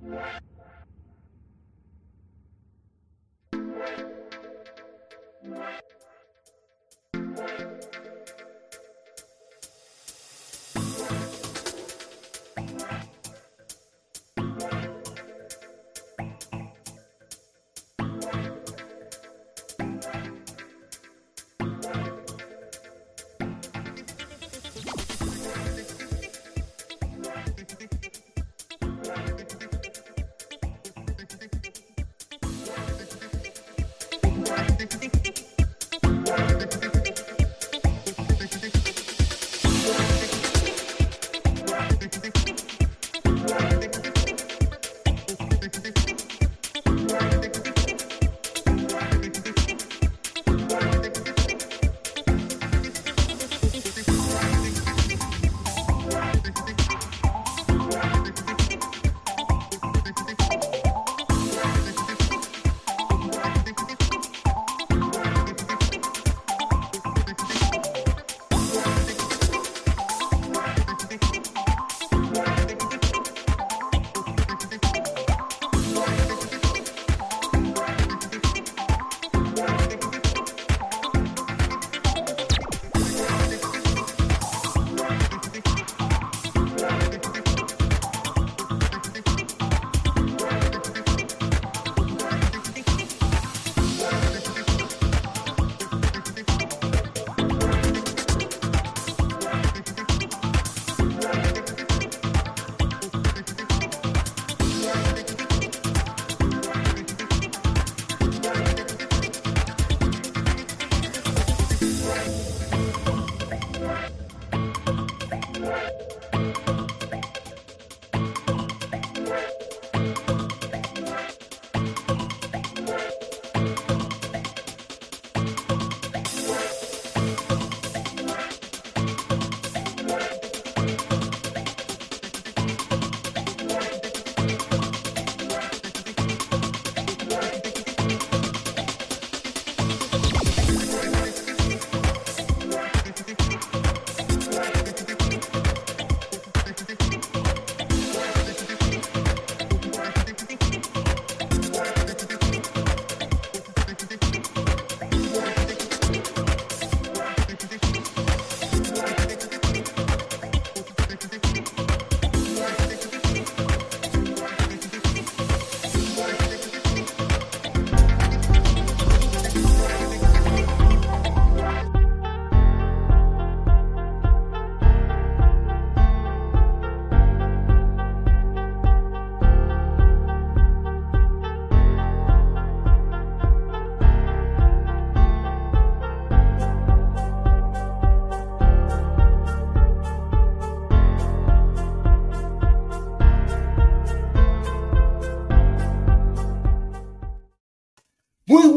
What?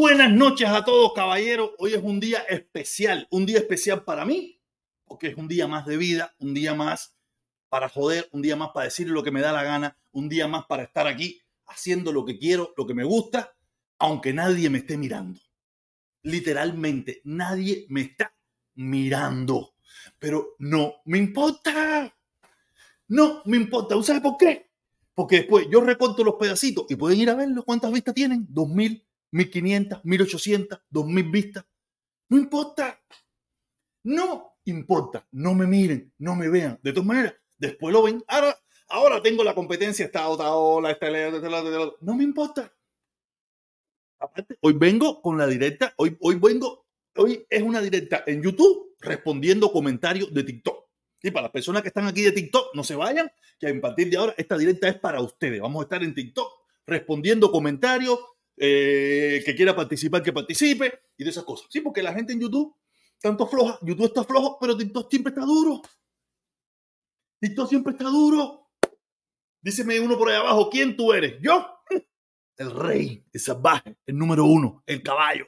Buenas noches a todos, caballeros. Hoy es un día especial, un día especial para mí, porque es un día más de vida, un día más para joder, un día más para decir lo que me da la gana, un día más para estar aquí haciendo lo que quiero, lo que me gusta, aunque nadie me esté mirando. Literalmente, nadie me está mirando. Pero no me importa. No me importa. ¿Sabes por qué? Porque después yo recorto los pedacitos y pueden ir a verlo. ¿Cuántas vistas tienen? Dos mil 1500, 1800, 2000 vistas. No importa. No importa. No me miren, no me vean. De todas maneras, después lo ven. Ahora, ahora tengo la competencia, esta otra ola, esta, No me importa. Aparte, hoy vengo con la directa. Hoy, hoy vengo. Hoy es una directa en YouTube respondiendo comentarios de TikTok. Y para las personas que están aquí de TikTok, no se vayan, que a partir de ahora esta directa es para ustedes. Vamos a estar en TikTok respondiendo comentarios, eh, que quiera participar, que participe y de esas cosas. Sí, porque la gente en YouTube, tanto floja, YouTube está flojo, pero TikTok siempre está duro. TikTok siempre está duro. Díceme uno por ahí abajo, ¿quién tú eres? Yo, el rey, el salvaje, el número uno, el caballo.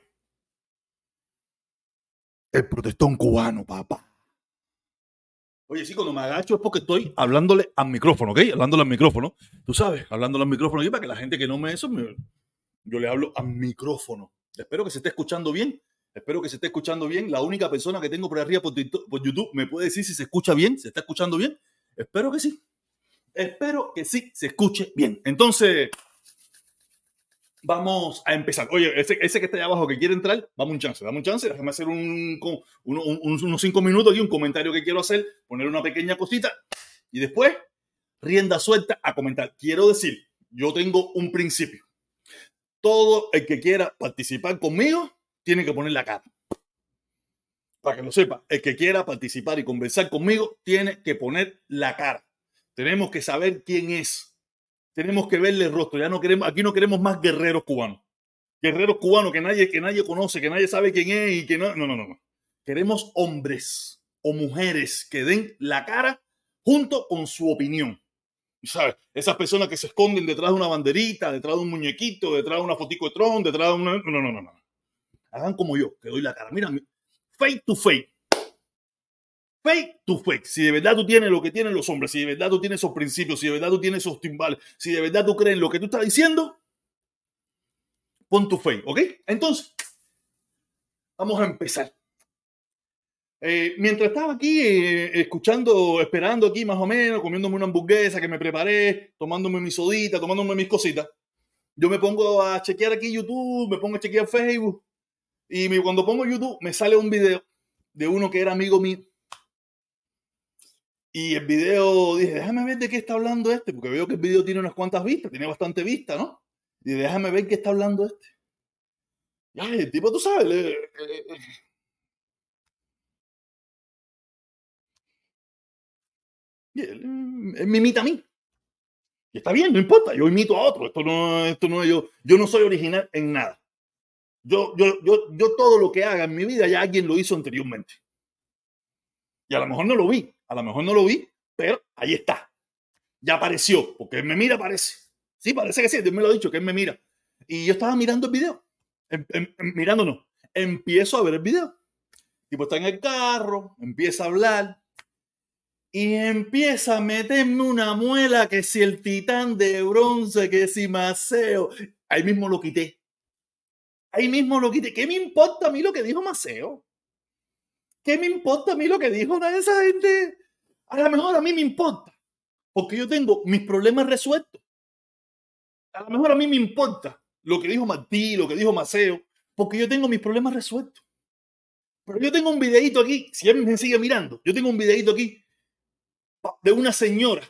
El protestón cubano, papá. Oye, sí, cuando me agacho es porque estoy hablándole al micrófono, ¿ok? Hablándole al micrófono. Tú sabes, hablándole al micrófono. Y para que la gente que no me eso me, yo le hablo a micrófono. Espero que se esté escuchando bien. Espero que se esté escuchando bien. La única persona que tengo por arriba por, YouTube me puede decir si se escucha bien, se está escuchando bien. Espero que sí. Espero que sí se escuche bien. Entonces, vamos a empezar. Oye, ese, ese que está ahí abajo que quiere entrar, vamos un chance, dame un chance, déjame hacer un, unos cinco minutos aquí, un comentario que quiero hacer, poner una pequeña cosita y después rienda suelta a comentar. Quiero decir, yo tengo un principio. Todo el que quiera participar conmigo tiene que poner la cara. Para que lo sepa, el que quiera participar y conversar conmigo tiene que poner la cara. Tenemos que saber quién es. Tenemos que verle el rostro. Ya no queremos, aquí no queremos más guerreros cubanos. Guerreros cubanos que nadie, que nadie conoce, que nadie sabe quién es y que no. No, no, no. Queremos hombres o mujeres que den la cara junto con su opinión. ¿Sabes? Esas personas que se esconden detrás de una banderita, detrás de un muñequito, detrás de una fotico de Tron, detrás de una... No, no, no, no. Hagan como yo, que doy la cara. Mira, fake to fake. Fake to fake. Si de verdad tú tienes lo que tienen los hombres, si de verdad tú tienes esos principios, si de verdad tú tienes esos timbales, si de verdad tú crees en lo que tú estás diciendo, pon tu fake, ¿ok? Entonces, vamos a empezar. Eh, mientras estaba aquí eh, escuchando, esperando aquí más o menos, comiéndome una hamburguesa que me preparé, tomándome mi sodita, tomándome mis cositas, yo me pongo a chequear aquí YouTube, me pongo a chequear Facebook y cuando pongo YouTube me sale un video de uno que era amigo mío. Y el video dije, déjame ver de qué está hablando este, porque veo que el video tiene unas cuantas vistas, tiene bastante vista, ¿no? Y déjame ver qué está hablando este. Ya, el tipo, tú sabes, le, él, me imita a mí. Y está bien, no importa, yo imito a otro. Esto no, esto no, yo, yo no soy original en nada. Yo, yo, yo, yo todo lo que haga en mi vida ya alguien lo hizo anteriormente. Y a lo mejor no lo vi, a lo mejor no lo vi, pero ahí está. Ya apareció, porque él me mira, parece. Sí, parece que sí, Dios me lo ha dicho, que él me mira. Y yo estaba mirando el video, em, em, em, mirándonos. Empiezo a ver el video. Tipo está en el carro, empieza a hablar, y empieza a meterme una muela que si el titán de bronce, que si Maceo. Ahí mismo lo quité. Ahí mismo lo quité. ¿Qué me importa a mí lo que dijo Maceo? ¿Qué me importa a mí lo que dijo una de esa gente? A lo mejor a mí me importa. Porque yo tengo mis problemas resueltos. A lo mejor a mí me importa lo que dijo Martí, lo que dijo Maceo. Porque yo tengo mis problemas resueltos. Pero yo tengo un videito aquí. Si él me sigue mirando, yo tengo un videito aquí de una señora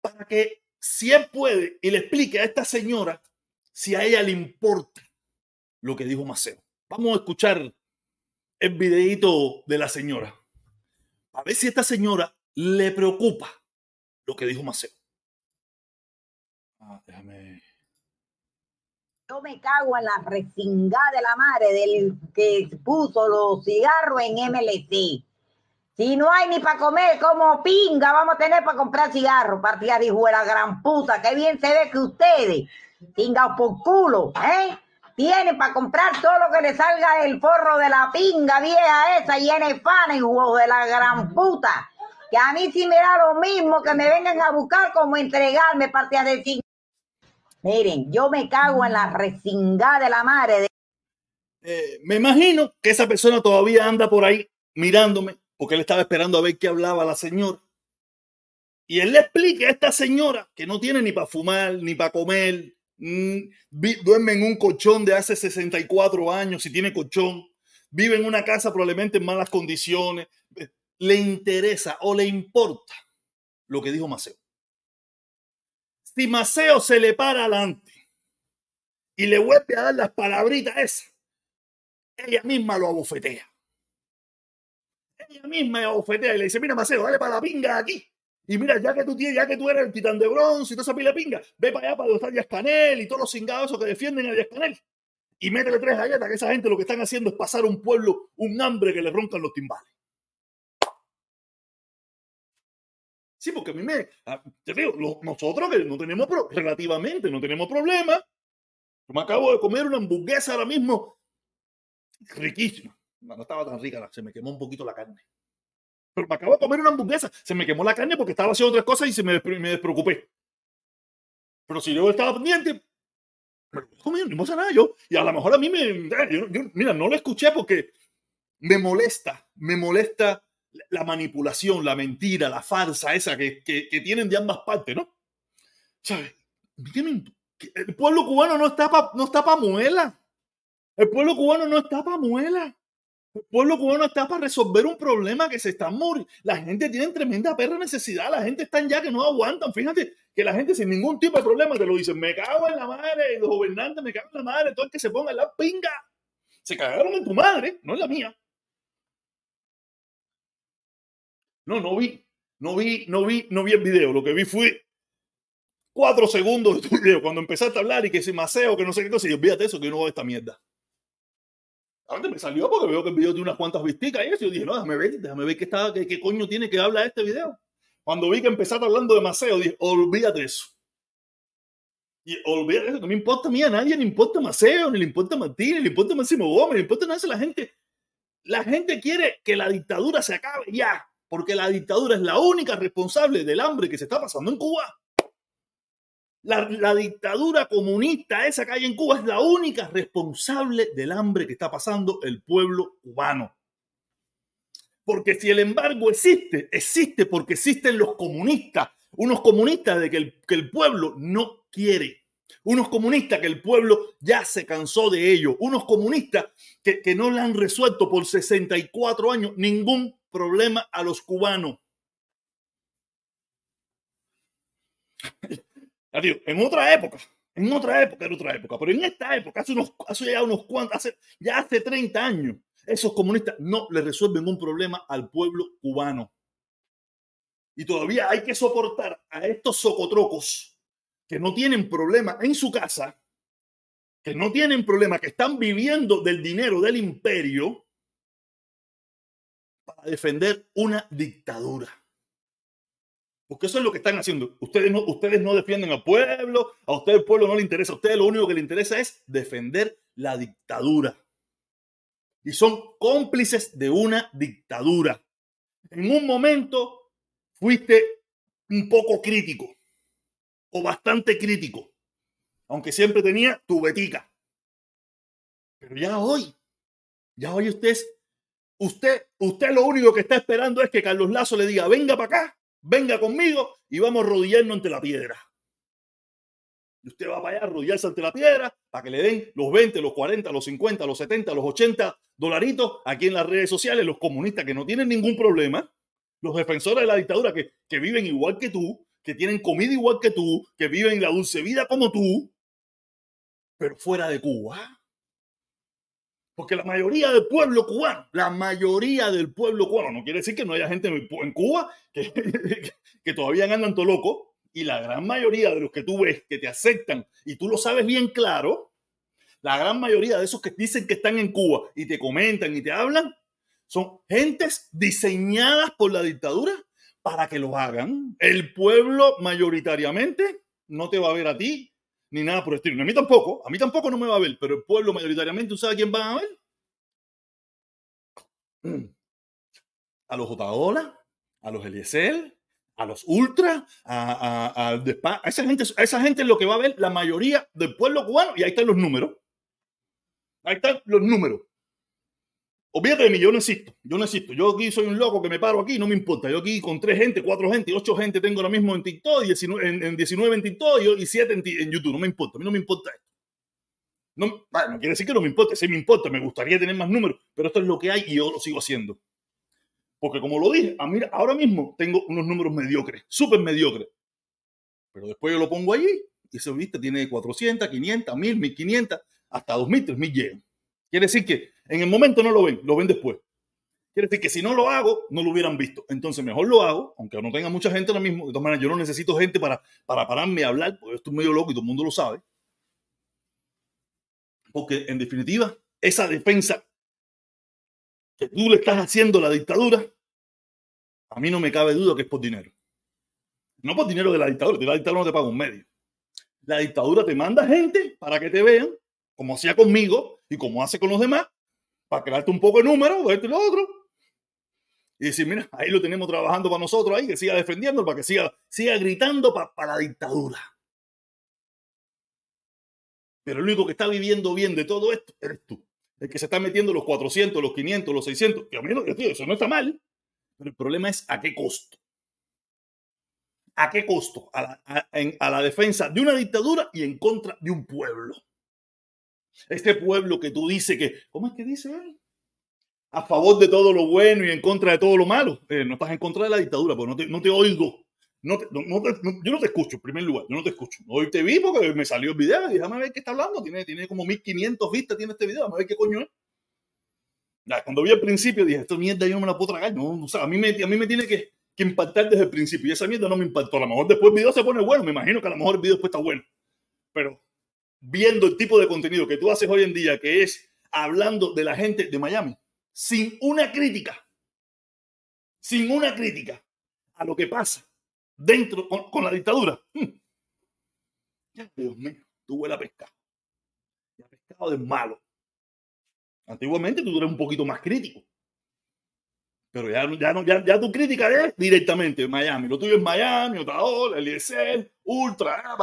para que si él puede y le explique a esta señora si a ella le importa lo que dijo Maceo. Vamos a escuchar el videito de la señora. A ver si a esta señora le preocupa lo que dijo Maceo. Ah, déjame. Yo me cago en la resingada de la madre del que puso los cigarros en MLC. Si no hay ni para comer, como pinga vamos a tener para comprar cigarros, partida de la gran puta. Qué bien se ve que ustedes, pingados por culo, ¿eh? Tienen para comprar todo lo que le salga el forro de la pinga vieja esa llena de pan, hijo de la gran puta. Que a mí sí me da lo mismo que me vengan a buscar como entregarme partida de cinco. Miren, yo me cago en la resingada de la madre. Eh, me imagino que esa persona todavía anda por ahí mirándome porque él estaba esperando a ver qué hablaba la señora. Y él le explica a esta señora que no tiene ni para fumar, ni para comer, mm, duerme en un colchón de hace 64 años, si tiene colchón, vive en una casa probablemente en malas condiciones, le interesa o le importa lo que dijo Maceo. Si Maceo se le para adelante y le vuelve a dar las palabritas esas, ella misma lo abofetea ella misma ofetea y le dice, mira, Maceo, dale para la pinga aquí. Y mira, ya que tú tienes, ya que tú eres el titán de bronce y toda esa pila pinga, ve para allá para donde está Canel y todos los cingados que defienden a Canel. Y métele tres galletas, que esa gente lo que están haciendo es pasar a un pueblo un hambre que le roncan los timbales. Sí, porque a mí me. Te digo, nosotros que no tenemos, relativamente, no tenemos problema. Yo me acabo de comer una hamburguesa ahora mismo riquísima. No, estaba tan rica, se me quemó un poquito la carne. Pero me acabo de comer una hamburguesa, se me quemó la carne porque estaba haciendo otras cosas y se me, me despreocupé. Pero si yo estaba pendiente, me lo no pasa nada. Yo, y a lo mejor a mí me. mira, no lo escuché porque me molesta, me molesta la manipulación, la mentira, la farsa esa que, que, tienen de ambas partes, ¿no? ¿Sabes? El pueblo cubano no está para no pa muela. El pueblo cubano no está para muela. El pueblo cubano está para resolver un problema que se está muriendo. La gente tiene tremenda perra necesidad. La gente está ya que no aguantan. Fíjate que la gente sin ningún tipo de problema te lo dice. Me cago en la madre. Los gobernantes me cago en la madre. Todo el que se ponga en la pinga. Se cagaron en tu madre, no en la mía. No, no vi, no vi, no vi, no vi el video. Lo que vi fue cuatro segundos de tu video cuando empezaste a hablar y que se maceo, que no sé qué cosa. Y olvídate eso, que yo no veo esta mierda. Ahora me salió porque veo que el video tiene unas cuantas visticas y eso. Yo dije, no, déjame ver, déjame ver qué, está, qué, qué coño tiene que hablar este video. Cuando vi que empezaste hablando de maceo, dije, olvídate eso. Y olvídate eso, no me importa a mí, a nadie le importa Maceo, ni le importa Martín, ni le importa Máximo Gómez, ni le importa nada de la gente. La gente quiere que la dictadura se acabe ya porque la dictadura es la única responsable del hambre que se está pasando en Cuba. La, dictadura comunista esa que hay en Cuba es la única responsable del hambre que está pasando el pueblo cubano. Porque si el embargo existe, existe porque existen los comunistas, unos comunistas de que el, que el pueblo no quiere, unos comunistas que el pueblo ya se cansó de ellos, unos comunistas que, que no le han resuelto por 64 años ningún problema a los cubanos. Adiós. En otra época, en otra época, en otra época, pero en esta época, hace, unos, hace ya unos cuantos, hace, ya hace 30 años, esos comunistas no le resuelven un problema al pueblo cubano. Y todavía hay que soportar a estos socotrocos que no tienen problema en su casa, que no tienen problema, que están viviendo del dinero del imperio, para defender una dictadura. Porque eso es lo que están haciendo. Ustedes no, ustedes no defienden al pueblo, a ustedes el pueblo no le interesa, a ustedes lo único que le interesa es defender la dictadura. Y son cómplices de una dictadura. En un momento fuiste un poco crítico o bastante crítico, aunque siempre tenía tu betica. Pero ya hoy, ya hoy ustedes Usted, usted lo único que está esperando es que Carlos Lazo le diga, venga para acá, venga conmigo y vamos a rodillarnos ante la piedra. Y usted va para allá a arrodillarse ante la piedra para que le den los 20, los 40, los 50, los 70, los 80 dolaritos aquí en las redes sociales, los comunistas que no tienen ningún problema, los defensores de la dictadura que, que viven igual que tú, que tienen comida igual que tú, que viven la dulce vida como tú, pero fuera de Cuba. Porque la mayoría del pueblo cubano, la mayoría del pueblo cubano, no quiere decir que no haya gente en Cuba que, que todavía andan todo loco, y la gran mayoría de los que tú ves que te aceptan y tú lo sabes bien claro, la gran mayoría de esos que dicen que están en Cuba y te comentan y te hablan, son gentes diseñadas por la dictadura para que lo hagan. El pueblo mayoritariamente no te va a ver a ti ni nada por el estilo. A mí tampoco, a mí tampoco no me va a ver, pero el pueblo mayoritariamente, ¿usted sabe quién van a ver? A los Otaola, a los Eliezer, a los Ultra, a, a, a, esa gente, a esa gente es lo que va a ver la mayoría del pueblo cubano y ahí están los números. Ahí están los números. Olvídate de mí, yo no existo, yo no existo. Yo aquí soy un loco que me paro aquí, no me importa. Yo aquí con tres gente, cuatro gente, ocho gente tengo ahora mismo en TikTok, 19, en, en 19 en TikTok y, siete en, YouTube. No me importa, a mí no me importa esto. No, quiere decir que no me importe, sí me importa, me gustaría tener más números, pero esto es lo que hay y yo lo sigo haciendo. Porque como lo dije, a mí, ahora mismo tengo unos números mediocres, súper mediocres. Pero después yo lo pongo allí y ese viste tiene 400, 500, 1000, 1500, hasta 2000, 3000 llegan. Quiere decir que en el momento no lo ven, lo ven después. Quiere decir que si no lo hago, no lo hubieran visto. Entonces mejor lo hago, aunque no tenga mucha gente ahora mismo. De todas maneras, yo no necesito gente para, para pararme a hablar, porque estoy medio loco y todo el mundo lo sabe. Porque en definitiva, esa defensa que tú le estás haciendo a la dictadura, a mí no me cabe duda que es por dinero. No por dinero de la dictadura, de la dictadura no te paga un medio. La dictadura te manda gente para que te vean, como hacía conmigo y como hace con los demás, para crearte un poco de número, esto y lo otro. Y decir, mira, ahí lo tenemos trabajando para nosotros, ahí, que siga defendiendo, para que siga, siga gritando para, la dictadura. Pero el único que está viviendo bien de todo esto eres tú. El que se está metiendo los 400, los 500, los 600. Que a mí no, tío, eso no está mal. Pero el problema es a qué costo. ¿A qué costo? A la defensa de una dictadura y en contra de un pueblo. Este pueblo que tú dices que, ¿cómo es que dice él? A favor de todo lo bueno y en contra de todo lo malo. Eh, no estás en contra de la dictadura, porque no te, no te oigo. No no, yo no te escucho, en primer lugar, yo no te escucho. Hoy te vi porque me salió el video déjame ver qué está hablando. Tiene, tiene como 1500 vistas, tiene este video, déjame ver qué coño es. cuando vi al principio dije, esta mierda yo no me la puedo tragar. No, a, mí me, a mí me tiene que, que impactar desde el principio y esa mierda no me impactó. A lo mejor después el video se pone bueno, me imagino que a lo mejor el video después está bueno. Pero viendo el tipo de contenido que tú haces hoy en día, que es hablando de la gente de Miami, sin una crítica, sin una crítica a lo que pasa dentro con, la dictadura. Hmm. Dios mío, tú huele a pescado. Y a pescado de malo. Antiguamente tú eres un poquito más crítico. Pero ya, ya, no, ya, ya tu crítica es directamente Miami. Lo tuyo es Miami, Otaola, Eliezer, Ultra,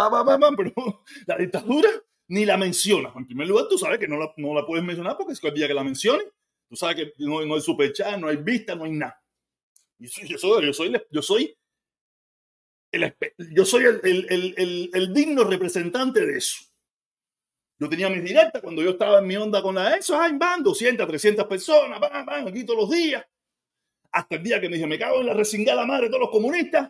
pero la dictadura ni la mencionas. En primer lugar, tú sabes que no la, no la puedes mencionar porque es que el día que la mencione, tú sabes que no, no hay superchat, no hay vista, no hay nada. Y yo soy, yo soy, yo soy el, yo soy el, el, el, digno representante de eso. Yo tenía mis directas cuando yo estaba en mi onda con la ESO, ah, van 200, 300 personas, van, van, aquí todos los días. Hasta el día que me dije, me cago en la resingada madre de todos los comunistas.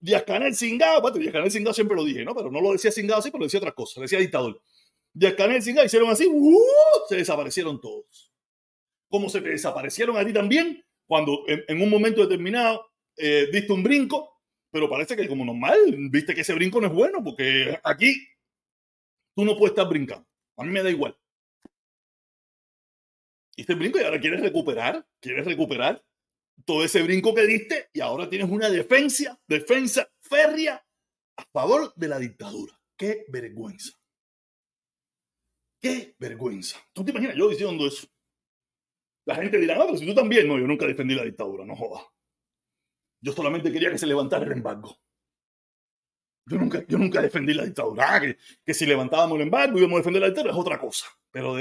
Díaz Canel cingado, bueno, Díaz Canel cingado siempre lo dije, ¿no? Pero no lo decía cingado así, pero lo decía otras cosas, decía dictador. Díaz Canel cingado, hicieron así, ¡uh! se desaparecieron todos. ¿Cómo se te desaparecieron a ti también? Cuando en, un momento determinado eh, diste un brinco, pero parece que como normal, viste que ese brinco no es bueno, porque aquí tú no puedes estar brincando. A mí me da igual. Y este brinco y ahora quieres recuperar, quieres recuperar todo ese brinco que diste y ahora tienes una defensa, defensa férrea a favor de la dictadura. Qué vergüenza. Qué vergüenza. ¿Tú te imaginas yo diciendo eso? La gente dirá, no, pero si tú también, no, yo nunca defendí la dictadura, no jodas. Yo solamente quería que se levantara el embargo. Yo nunca, yo nunca defendí la dictadura. Ah, que, si levantábamos el embargo íbamos a defender la dictadura es otra cosa. Pero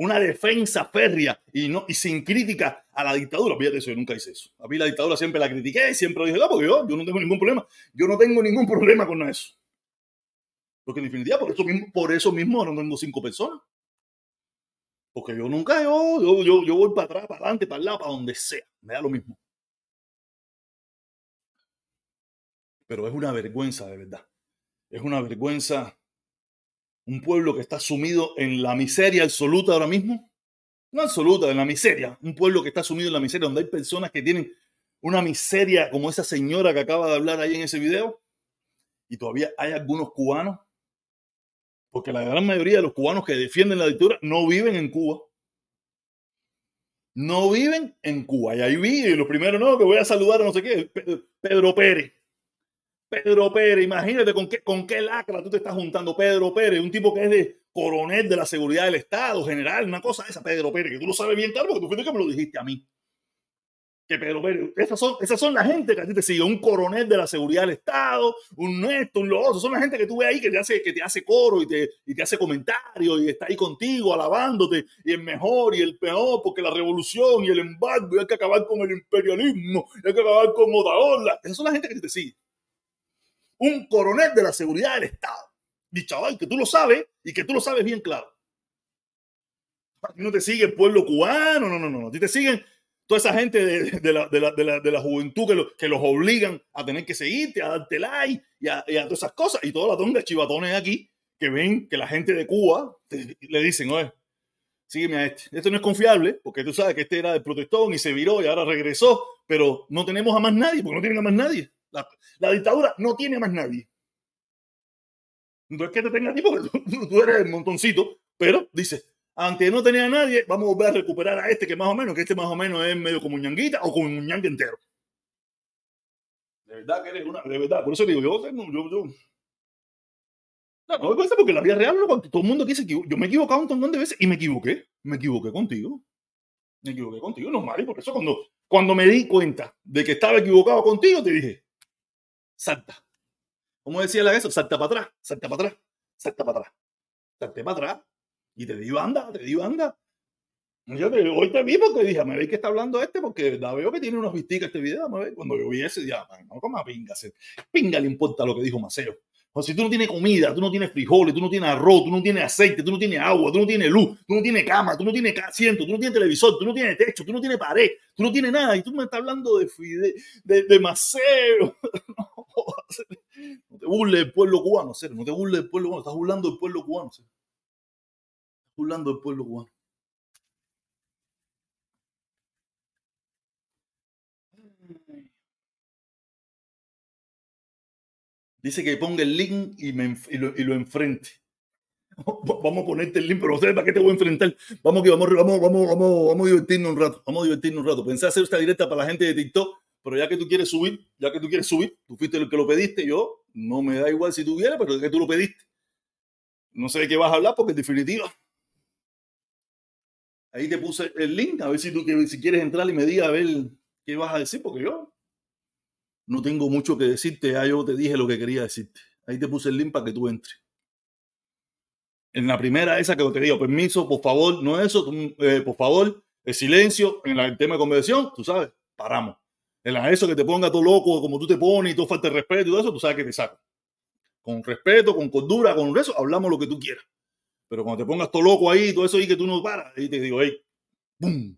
una defensa férrea y, no, y sin crítica a la dictadura, fíjate eso, yo nunca hice eso. A mí la dictadura siempre la critiqué, siempre dije, no, porque yo, yo no tengo ningún problema. Yo no tengo ningún problema con eso. Porque en definitiva, por eso mismo, por eso mismo no tengo cinco personas. Porque yo nunca, yo, yo, yo, yo voy para atrás, para adelante, para el lado, para donde sea. Me da lo mismo. pero es una vergüenza de verdad. Es una vergüenza un pueblo que está sumido en la miseria absoluta ahora mismo. No absoluta, en la miseria. Un pueblo que está sumido en la miseria, donde hay personas que tienen una miseria como esa señora que acaba de hablar ahí en ese video. Y todavía hay algunos cubanos, porque la gran mayoría de los cubanos que defienden la dictadura no viven en Cuba. No viven en Cuba. Y ahí vi, y lo primero, no, que voy a saludar no sé qué, Pedro Pérez. Pedro Pérez, imagínate con qué, con qué lacra tú te estás juntando. Pedro Pérez, un tipo que es de coronel de la seguridad del Estado, general, una cosa esa, Pedro Pérez, que tú lo sabes bien claro porque tú fuiste que me lo dijiste a mí. Que Pedro Pérez, esas son, esas son la gente que a ti te sigue, un coronel de la seguridad del Estado, un Néstor, un Lozo, son la gente que tú ves ahí que te hace, que te hace coro y te, y te hace comentarios y está ahí contigo alabándote y el mejor y el peor porque la revolución y el embargo y hay que acabar con el imperialismo y hay que acabar con Otaola. Esas son la gente que te sigue un coronel de la seguridad del Estado. Y chaval, que tú lo sabes y que tú lo sabes bien claro. A ti no te sigue el pueblo cubano, no, no, no. A ti te siguen toda esa gente de, la, de la, juventud que, que, los obligan a tener que seguirte, a darte like y a, todas esas cosas. Y toda la tonga chivatones aquí que ven que la gente de Cuba le dicen, oye, sígueme a este. Este no es confiable porque tú sabes que este era del protestón y se viró y ahora regresó, pero no tenemos a más nadie porque no tienen a más nadie. La, dictadura no tiene más nadie. No es que te tenga tipo, tú, eres el montoncito, pero dice, aunque no tenía a nadie, vamos a volver a recuperar a este que más o menos, que este más o menos es medio como ñanguita o como un ñangue entero. De verdad que eres una, de verdad, por eso digo, yo yo, yo. No, no me porque la vida real, todo el mundo aquí se. Yo me he equivocado un montón de veces y me equivoqué. Me equivoqué contigo. Me equivoqué contigo, normal, y por eso cuando, cuando me di cuenta de que estaba equivocado contigo, te dije, salta. ¿Cómo decía la eso? Salta para atrás, salta para atrás, salta para atrás. Salté para atrás y te di banda, te di banda. Yo te, hoy te vi porque dije, me ve que está hablando este porque la veo que tiene unos visticas este video. Me ve, cuando yo vi ese, ya, no como pinga. Pinga le importa lo que dijo Maceo. O si tú no tienes comida, tú no tienes frijoles, tú no tienes arroz, tú no tienes aceite, tú no tienes agua, tú no tienes luz, tú no tienes cama, tú no tienes asiento, tú no tienes televisor, tú no tienes techo, tú no tienes pared, tú no tienes nada y tú me estás hablando de, de, de, de Maceo. No, te burles del pueblo cubano, serio, no te burles del pueblo cubano, estás burlando del pueblo cubano. Serio. Estás burlando del pueblo cubano. Dice que ponga el link y, me, y, lo, y lo enfrente. Vamos a ponerte el link, pero no sé para qué te voy a enfrentar. Vamos que vamos, vamos, vamos, vamos, vamos a divertirnos un rato. Vamos a divertirnos un rato. Pensé hacer esta directa para la gente de TikTok, pero ya que tú quieres subir, ya que tú quieres subir, tú fuiste el que lo pediste, yo no me da igual si tú quieres, pero es que tú lo pediste. No sé de qué vas a hablar porque en definitiva. Ahí te puse el link, a ver si tú si quieres entrar y me digas a ver qué vas a decir, porque yo no tengo mucho que decirte, ya yo te dije lo que quería decirte. Ahí te puse el link para que tú entres. En la primera esa que te digo, permiso, por favor, no eso, eh, por favor, el silencio, en el tema de conversación, tú sabes, paramos. En la eso que te ponga todo loco, como tú te pones y todo falta de respeto y todo eso, tú sabes que te saco. Con respeto, con cordura, con eso, hablamos lo que tú quieras. Pero cuando te pongas todo loco ahí, todo eso ahí que tú no paras, ahí te digo, hey, ¡pum!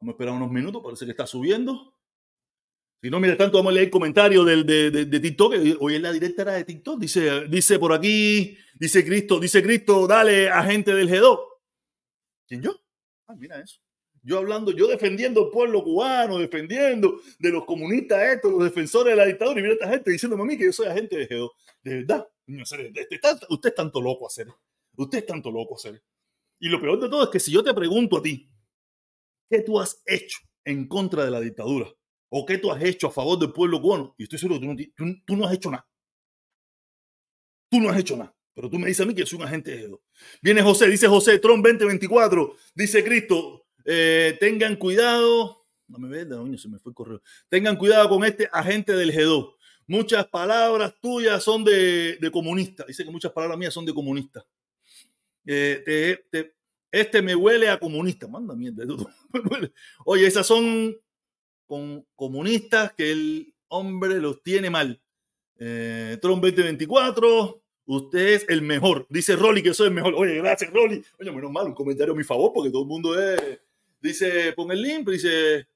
Vamos a esperar unos minutos, parece que está subiendo. Si no, mira, tanto vamos a leer comentarios del, de, de, de, TikTok. Hoy en la directa era de TikTok. Dice, dice por aquí, dice Cristo, dice Cristo, dale a gente del G2. ¿Quién yo? Ah, mira eso. Yo hablando, yo defendiendo al pueblo cubano, defendiendo de los comunistas estos, los defensores de la dictadura. Y mira esta gente diciéndome a mí que yo soy agente de G2. De verdad. Usted es tanto loco hacer. Usted es tanto loco hacer. Y lo peor de todo es que si yo te pregunto a ti, ¿qué tú has hecho en contra de la dictadura? o qué tú has hecho a favor del pueblo cubano. Y estoy seguro que tú no, tú, tú no has hecho nada. Tú no has hecho nada. Pero tú me dices a mí que soy un agente de G2. Viene José, dice José, Trump 2024, dice Cristo, eh, tengan cuidado. No me ve, se me fue el correo. Tengan cuidado con este agente del G2. Muchas palabras tuyas son de, comunista. Dice que muchas palabras mías son de comunista. Eh, te, te, este me huele a comunista. Manda mierda. Oye, esas son con comunistas que el hombre los tiene mal. Eh, Trump 2024, usted es el mejor. Dice Rolly que soy el mejor. Oye, gracias, Rolly. Oye, menos mal, un comentario a mi favor, porque todo el mundo es. Dice, pon el link, dice,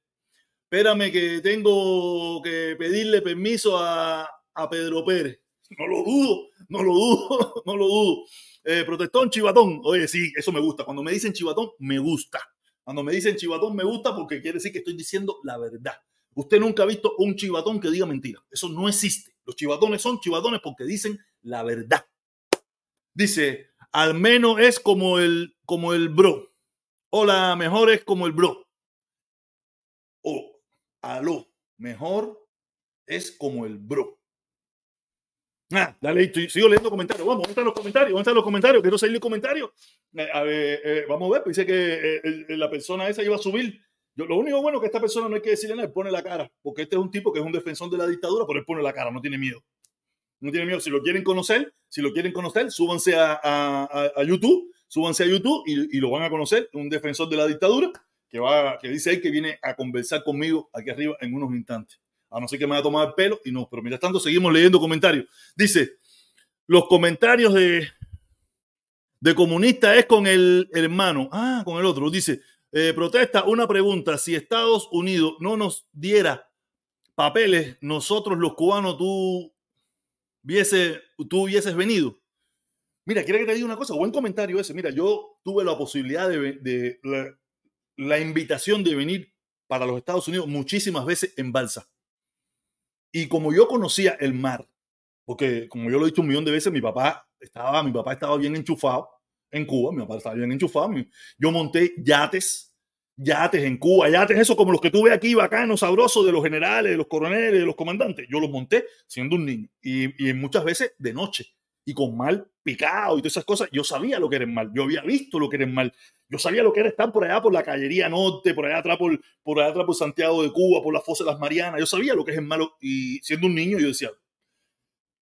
espérame que tengo que pedirle permiso a, a Pedro Pérez. No lo dudo, no lo dudo, no lo dudo. Eh, protestón, chivatón. Oye, sí, eso me gusta. Cuando me dicen chivatón, me gusta. Cuando me dicen chivatón me gusta porque quiere decir que estoy diciendo la verdad. Usted nunca ha visto un chivatón que diga mentira. Eso no existe. Los chivatones son chivatones porque dicen la verdad. Dice, al menos es como el, como el bro. O la mejor es como el bro. O, aló, mejor es como el bro. Ah, dale, sigo leyendo comentarios. Vamos, ¿dónde están los comentarios? ¿Dónde están los comentarios? Quiero salir los comentarios. Eh, a ver, eh, vamos a ver, pues dice que eh, la persona esa iba a subir. Yo, lo único bueno que esta persona no hay que decirle nada, él pone la cara, porque este es un tipo que es un defensor de la dictadura, pero él pone la cara, no tiene miedo. No tiene miedo. Si lo quieren conocer, si lo quieren conocer, súbanse a, a, a YouTube, súbanse a YouTube y, lo van a conocer, un defensor de la dictadura que, va, que dice él que viene a conversar conmigo aquí arriba en unos instantes a no ser que me haya tomado el pelo y no, pero mientras tanto seguimos leyendo comentarios. Dice, los comentarios de, de comunista es con el hermano, ah, con el otro. Dice, eh, protesta, una pregunta, si Estados Unidos no nos diera papeles, nosotros los cubanos, tú, viese, tú hubieses venido. Mira, quiero que te diga una cosa, buen comentario ese. Mira, yo tuve la posibilidad de, la invitación de venir para los Estados Unidos muchísimas veces en balsa. Y como yo conocía el mar, porque como yo lo he dicho un millón de veces, mi papá estaba, mi papá estaba bien enchufado en Cuba, mi papá estaba bien enchufado. Yo monté yates, yates en Cuba, yates, eso como los que tuve aquí, bacanos, sabrosos, de los generales, de los coroneles, de los comandantes. Yo los monté siendo un niño y, y muchas veces de noche y con mal picado y todas esas cosas. Yo sabía lo que era el mal, yo había visto lo que era el mal. Yo sabía lo que era estar por allá por la callería norte, por allá atrás por, por allá atrás por Santiago de Cuba, por la fosa de las Marianas. Yo sabía lo que es el malo y siendo un niño yo decía.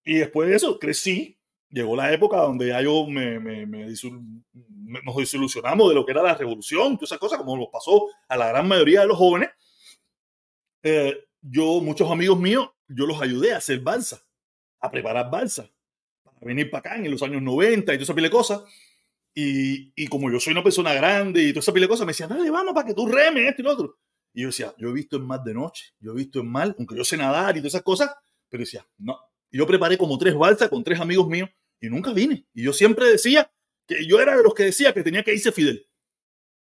Y después de eso crecí llegó la época donde ya yo me, me, me nos desilusionamos de lo que era la revolución, todas esas cosas, como nos pasó a la gran mayoría de los jóvenes. Eh, yo, muchos amigos míos, yo los ayudé a hacer balsa, a preparar balsa, venir para acá en los años 90 y toda esa pile de cosas. Y, y, como yo soy una persona grande y toda esa pile de cosas, me decían, dale, vamos para que tú remes esto y lo otro. Y yo decía, yo he visto en mal de noche, yo he visto en mal, aunque yo sé nadar y todas esas cosas, pero decía, no. Y yo preparé como tres balsas con tres amigos míos y nunca vine. Y yo siempre decía que yo era de los que decía que tenía que irse Fidel.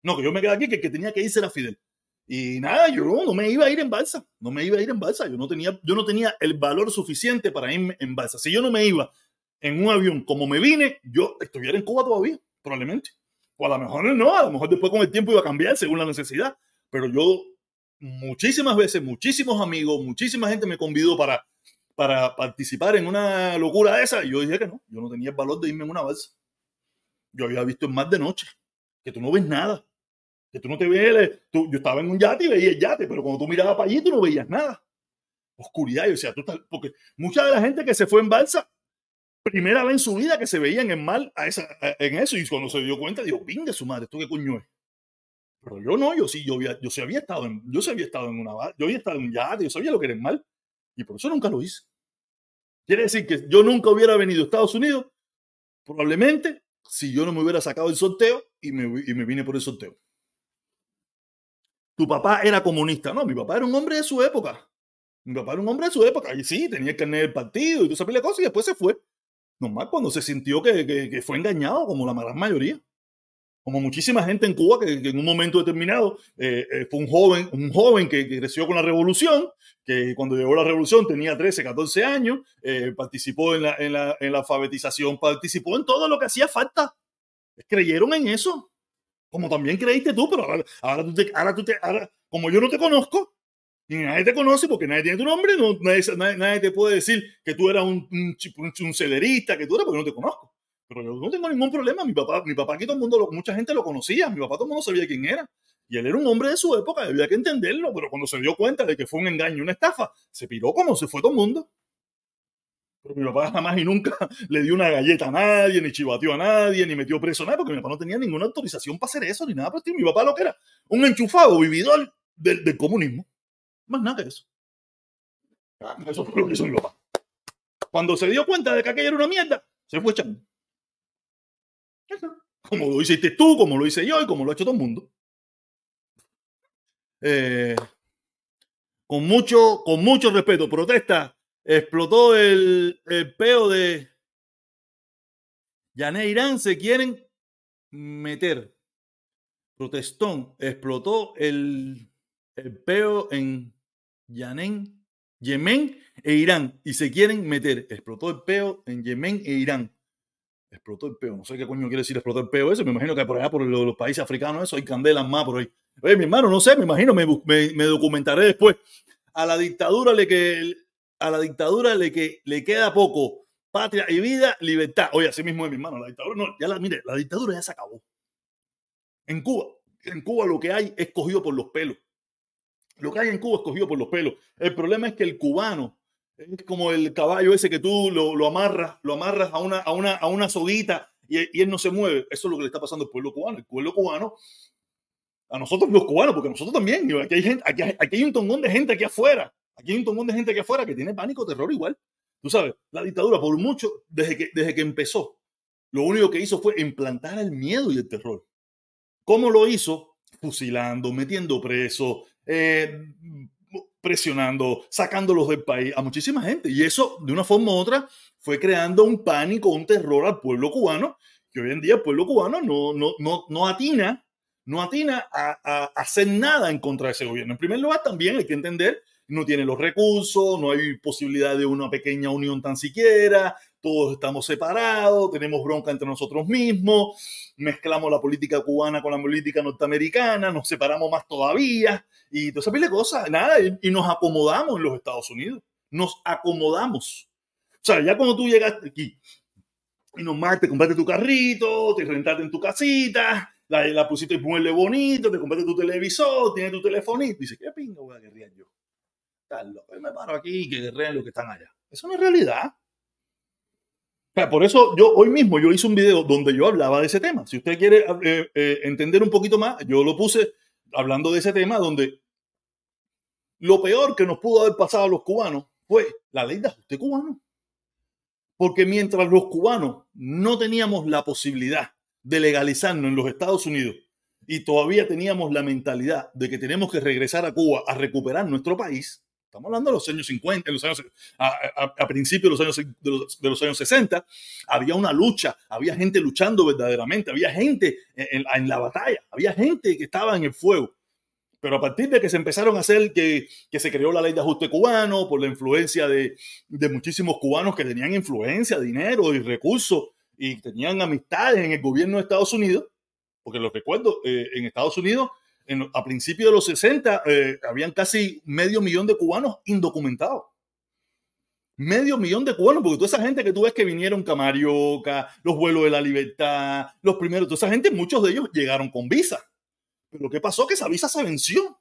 No, que yo me quedé aquí, que, que tenía que irse la Fidel. Y nada, yo no me iba a ir en balsa, no me iba a ir en balsa, yo no tenía, yo no tenía el valor suficiente para irme en balsa. Si yo no me iba en un avión como me vine, yo estuviera en Cuba todavía, probablemente. O a lo mejor no, a lo mejor después con el tiempo iba a cambiar según la necesidad. Pero yo muchísimas veces, muchísimos amigos, muchísima gente me convidó para, para participar en una locura esa. Y yo dije que no, yo no tenía el valor de irme en una balsa. Yo había visto en más de noche que tú no ves nada, que tú no te ves. Tú, yo estaba en un yate y veía el yate, pero cuando tú mirabas para allí, tú no veías nada. Oscuridad, y o sea, tú estás, porque mucha de la gente que se fue en balsa, primera vez en su vida que se veían en mal a esa, en eso, y cuando se dio cuenta, dijo, pingue su madre, ¿esto qué coño es? Pero yo no, yo sí, yo, había, yo sí había estado en, yo sí había estado en una, yo había estado en un yate, yo sabía lo que era el mal, y por eso nunca lo hice. Quiere decir que yo nunca hubiera venido a Estados Unidos, probablemente, si yo no me hubiera sacado el sorteo y me, y me vine por el sorteo. Tu papá era comunista. No, mi papá era un hombre de su época. Mi papá era un hombre de su época. Y sí, tenía que tener el partido y tú sabes la cosa y después se fue. Nomás cuando se sintió que, que, que fue engañado, como la gran mayoría como muchísima gente en Cuba que, en un momento determinado eh, eh, fue un joven, un joven que, creció con la revolución, que cuando llegó la revolución tenía 13, 14 años, eh, participó en la, en, la, en la, alfabetización, participó en todo lo que hacía falta. Creyeron en eso, como también creíste tú, pero ahora, ahora, tú, te, ahora, tú te, ahora como yo no te conozco, y nadie te conoce porque nadie tiene tu nombre, no, nadie, nadie, te puede decir que tú eras un, un, celerista, que tú eras porque no te conozco. Pero yo no tengo ningún problema. Mi papá, mi papá aquí todo el mundo, mucha gente lo conocía. Mi papá todo el mundo sabía quién era. Y él era un hombre de su época, había que entenderlo. Pero cuando se dio cuenta de que fue un engaño, una estafa, se piró como se fue todo el mundo. Pero mi papá jamás y nunca le dio una galleta a nadie, ni chivateó a nadie, ni metió preso a nadie, porque mi papá no tenía ninguna autorización para hacer eso, ni nada. Pues, mi papá lo que era un enchufado, vividor del, del comunismo. Más nada que eso. Ah, eso fue lo que hizo mi papá. Cuando se dio cuenta de que aquello era una mierda, se fue echando. Como lo hiciste tú, como lo hice yo y como lo ha hecho todo el mundo. Eh, con, mucho, con mucho respeto, protesta, explotó el, el peo de Yané Irán, se quieren meter. Protestón, explotó el, el peo en Yemen, Yemen e Irán y se quieren meter. Explotó el peo en Yemen e Irán explotó el peo. No sé qué coño quiere decir explotó el peo eso. Me imagino que por allá, por los, países africanos, eso hay candelas más por ahí. Oye, mi hermano, no sé, me imagino, me, me, documentaré después. A la dictadura le que a la dictadura le que le queda poco. Patria y vida, libertad. Oye, así mismo es mi hermano. La dictadura, no, ya la, mire, la dictadura ya se acabó. En Cuba, en Cuba lo que hay es cogido por los pelos. Lo que hay en Cuba es cogido por los pelos. El problema es que el cubano es como el caballo ese que tú lo, lo amarras, lo amarras a una, a una, a una soguita y, y, él no se mueve. Eso es lo que le está pasando al pueblo cubano. El pueblo cubano, a nosotros los cubanos, porque nosotros también, aquí hay, gente, aquí, aquí hay un tongón de gente aquí afuera, aquí hay un tongón de gente aquí afuera que tiene pánico, terror igual. Tú sabes, la dictadura, por mucho, desde que, desde que empezó, lo único que hizo fue implantar el miedo y el terror. ¿Cómo lo hizo? Fusilando, metiendo preso, eh, presionando, sacándolos del país a muchísima gente. Y eso, de una forma u otra, fue creando un pánico, un terror al pueblo cubano, que hoy en día el pueblo cubano no, no, no, no atina, no atina a, a, hacer nada en contra de ese gobierno. En primer lugar, también hay que entender, no tiene los recursos, no hay posibilidad de una pequeña unión tan siquiera, todos estamos separados, tenemos bronca entre nosotros mismos, mezclamos la política cubana con la política norteamericana, nos separamos más todavía y todo ese de cosas, nada, y, nos acomodamos en los Estados Unidos, nos acomodamos. O sea, ya cuando tú llegaste aquí y nomás te compraste tu carrito, te rentaste en tu casita, la, la pusiste en mueble bonito, te compraste tu televisor, tienes tu telefonito, dices, ¿qué pingo voy a guerrear yo? Tal, me paro aquí y que guerreen los que están allá. Eso no es realidad. por eso yo hoy mismo yo hice un video donde yo hablaba de ese tema. Si usted quiere eh, eh, entender un poquito más, yo lo puse hablando de ese tema donde lo peor que nos pudo haber pasado a los cubanos fue la ley de ajuste cubano. Porque mientras los cubanos no teníamos la posibilidad de legalizarnos en los Estados Unidos y todavía teníamos la mentalidad de que tenemos que regresar a Cuba a recuperar nuestro país, estamos hablando de los años 50, los años, a, principios de los, años, de los, años 60, había una lucha, había gente luchando verdaderamente, había gente en, la batalla, había gente que estaba en el fuego. Pero a partir de que se empezaron a hacer, que, que se creó la ley de ajuste cubano, por la influencia de, de muchísimos cubanos que tenían influencia, dinero y recursos y tenían amistades en el gobierno de Estados Unidos, porque lo recuerdo, eh, en Estados Unidos, a principios de los 60, eh, habían casi medio millón de cubanos indocumentados. Medio millón de cubanos, porque toda esa gente que tú ves que vinieron Camarioca, los vuelos de la libertad, los primeros, toda esa gente, muchos de ellos llegaron con visa. Pero ¿qué pasó? Que esa visa se venció.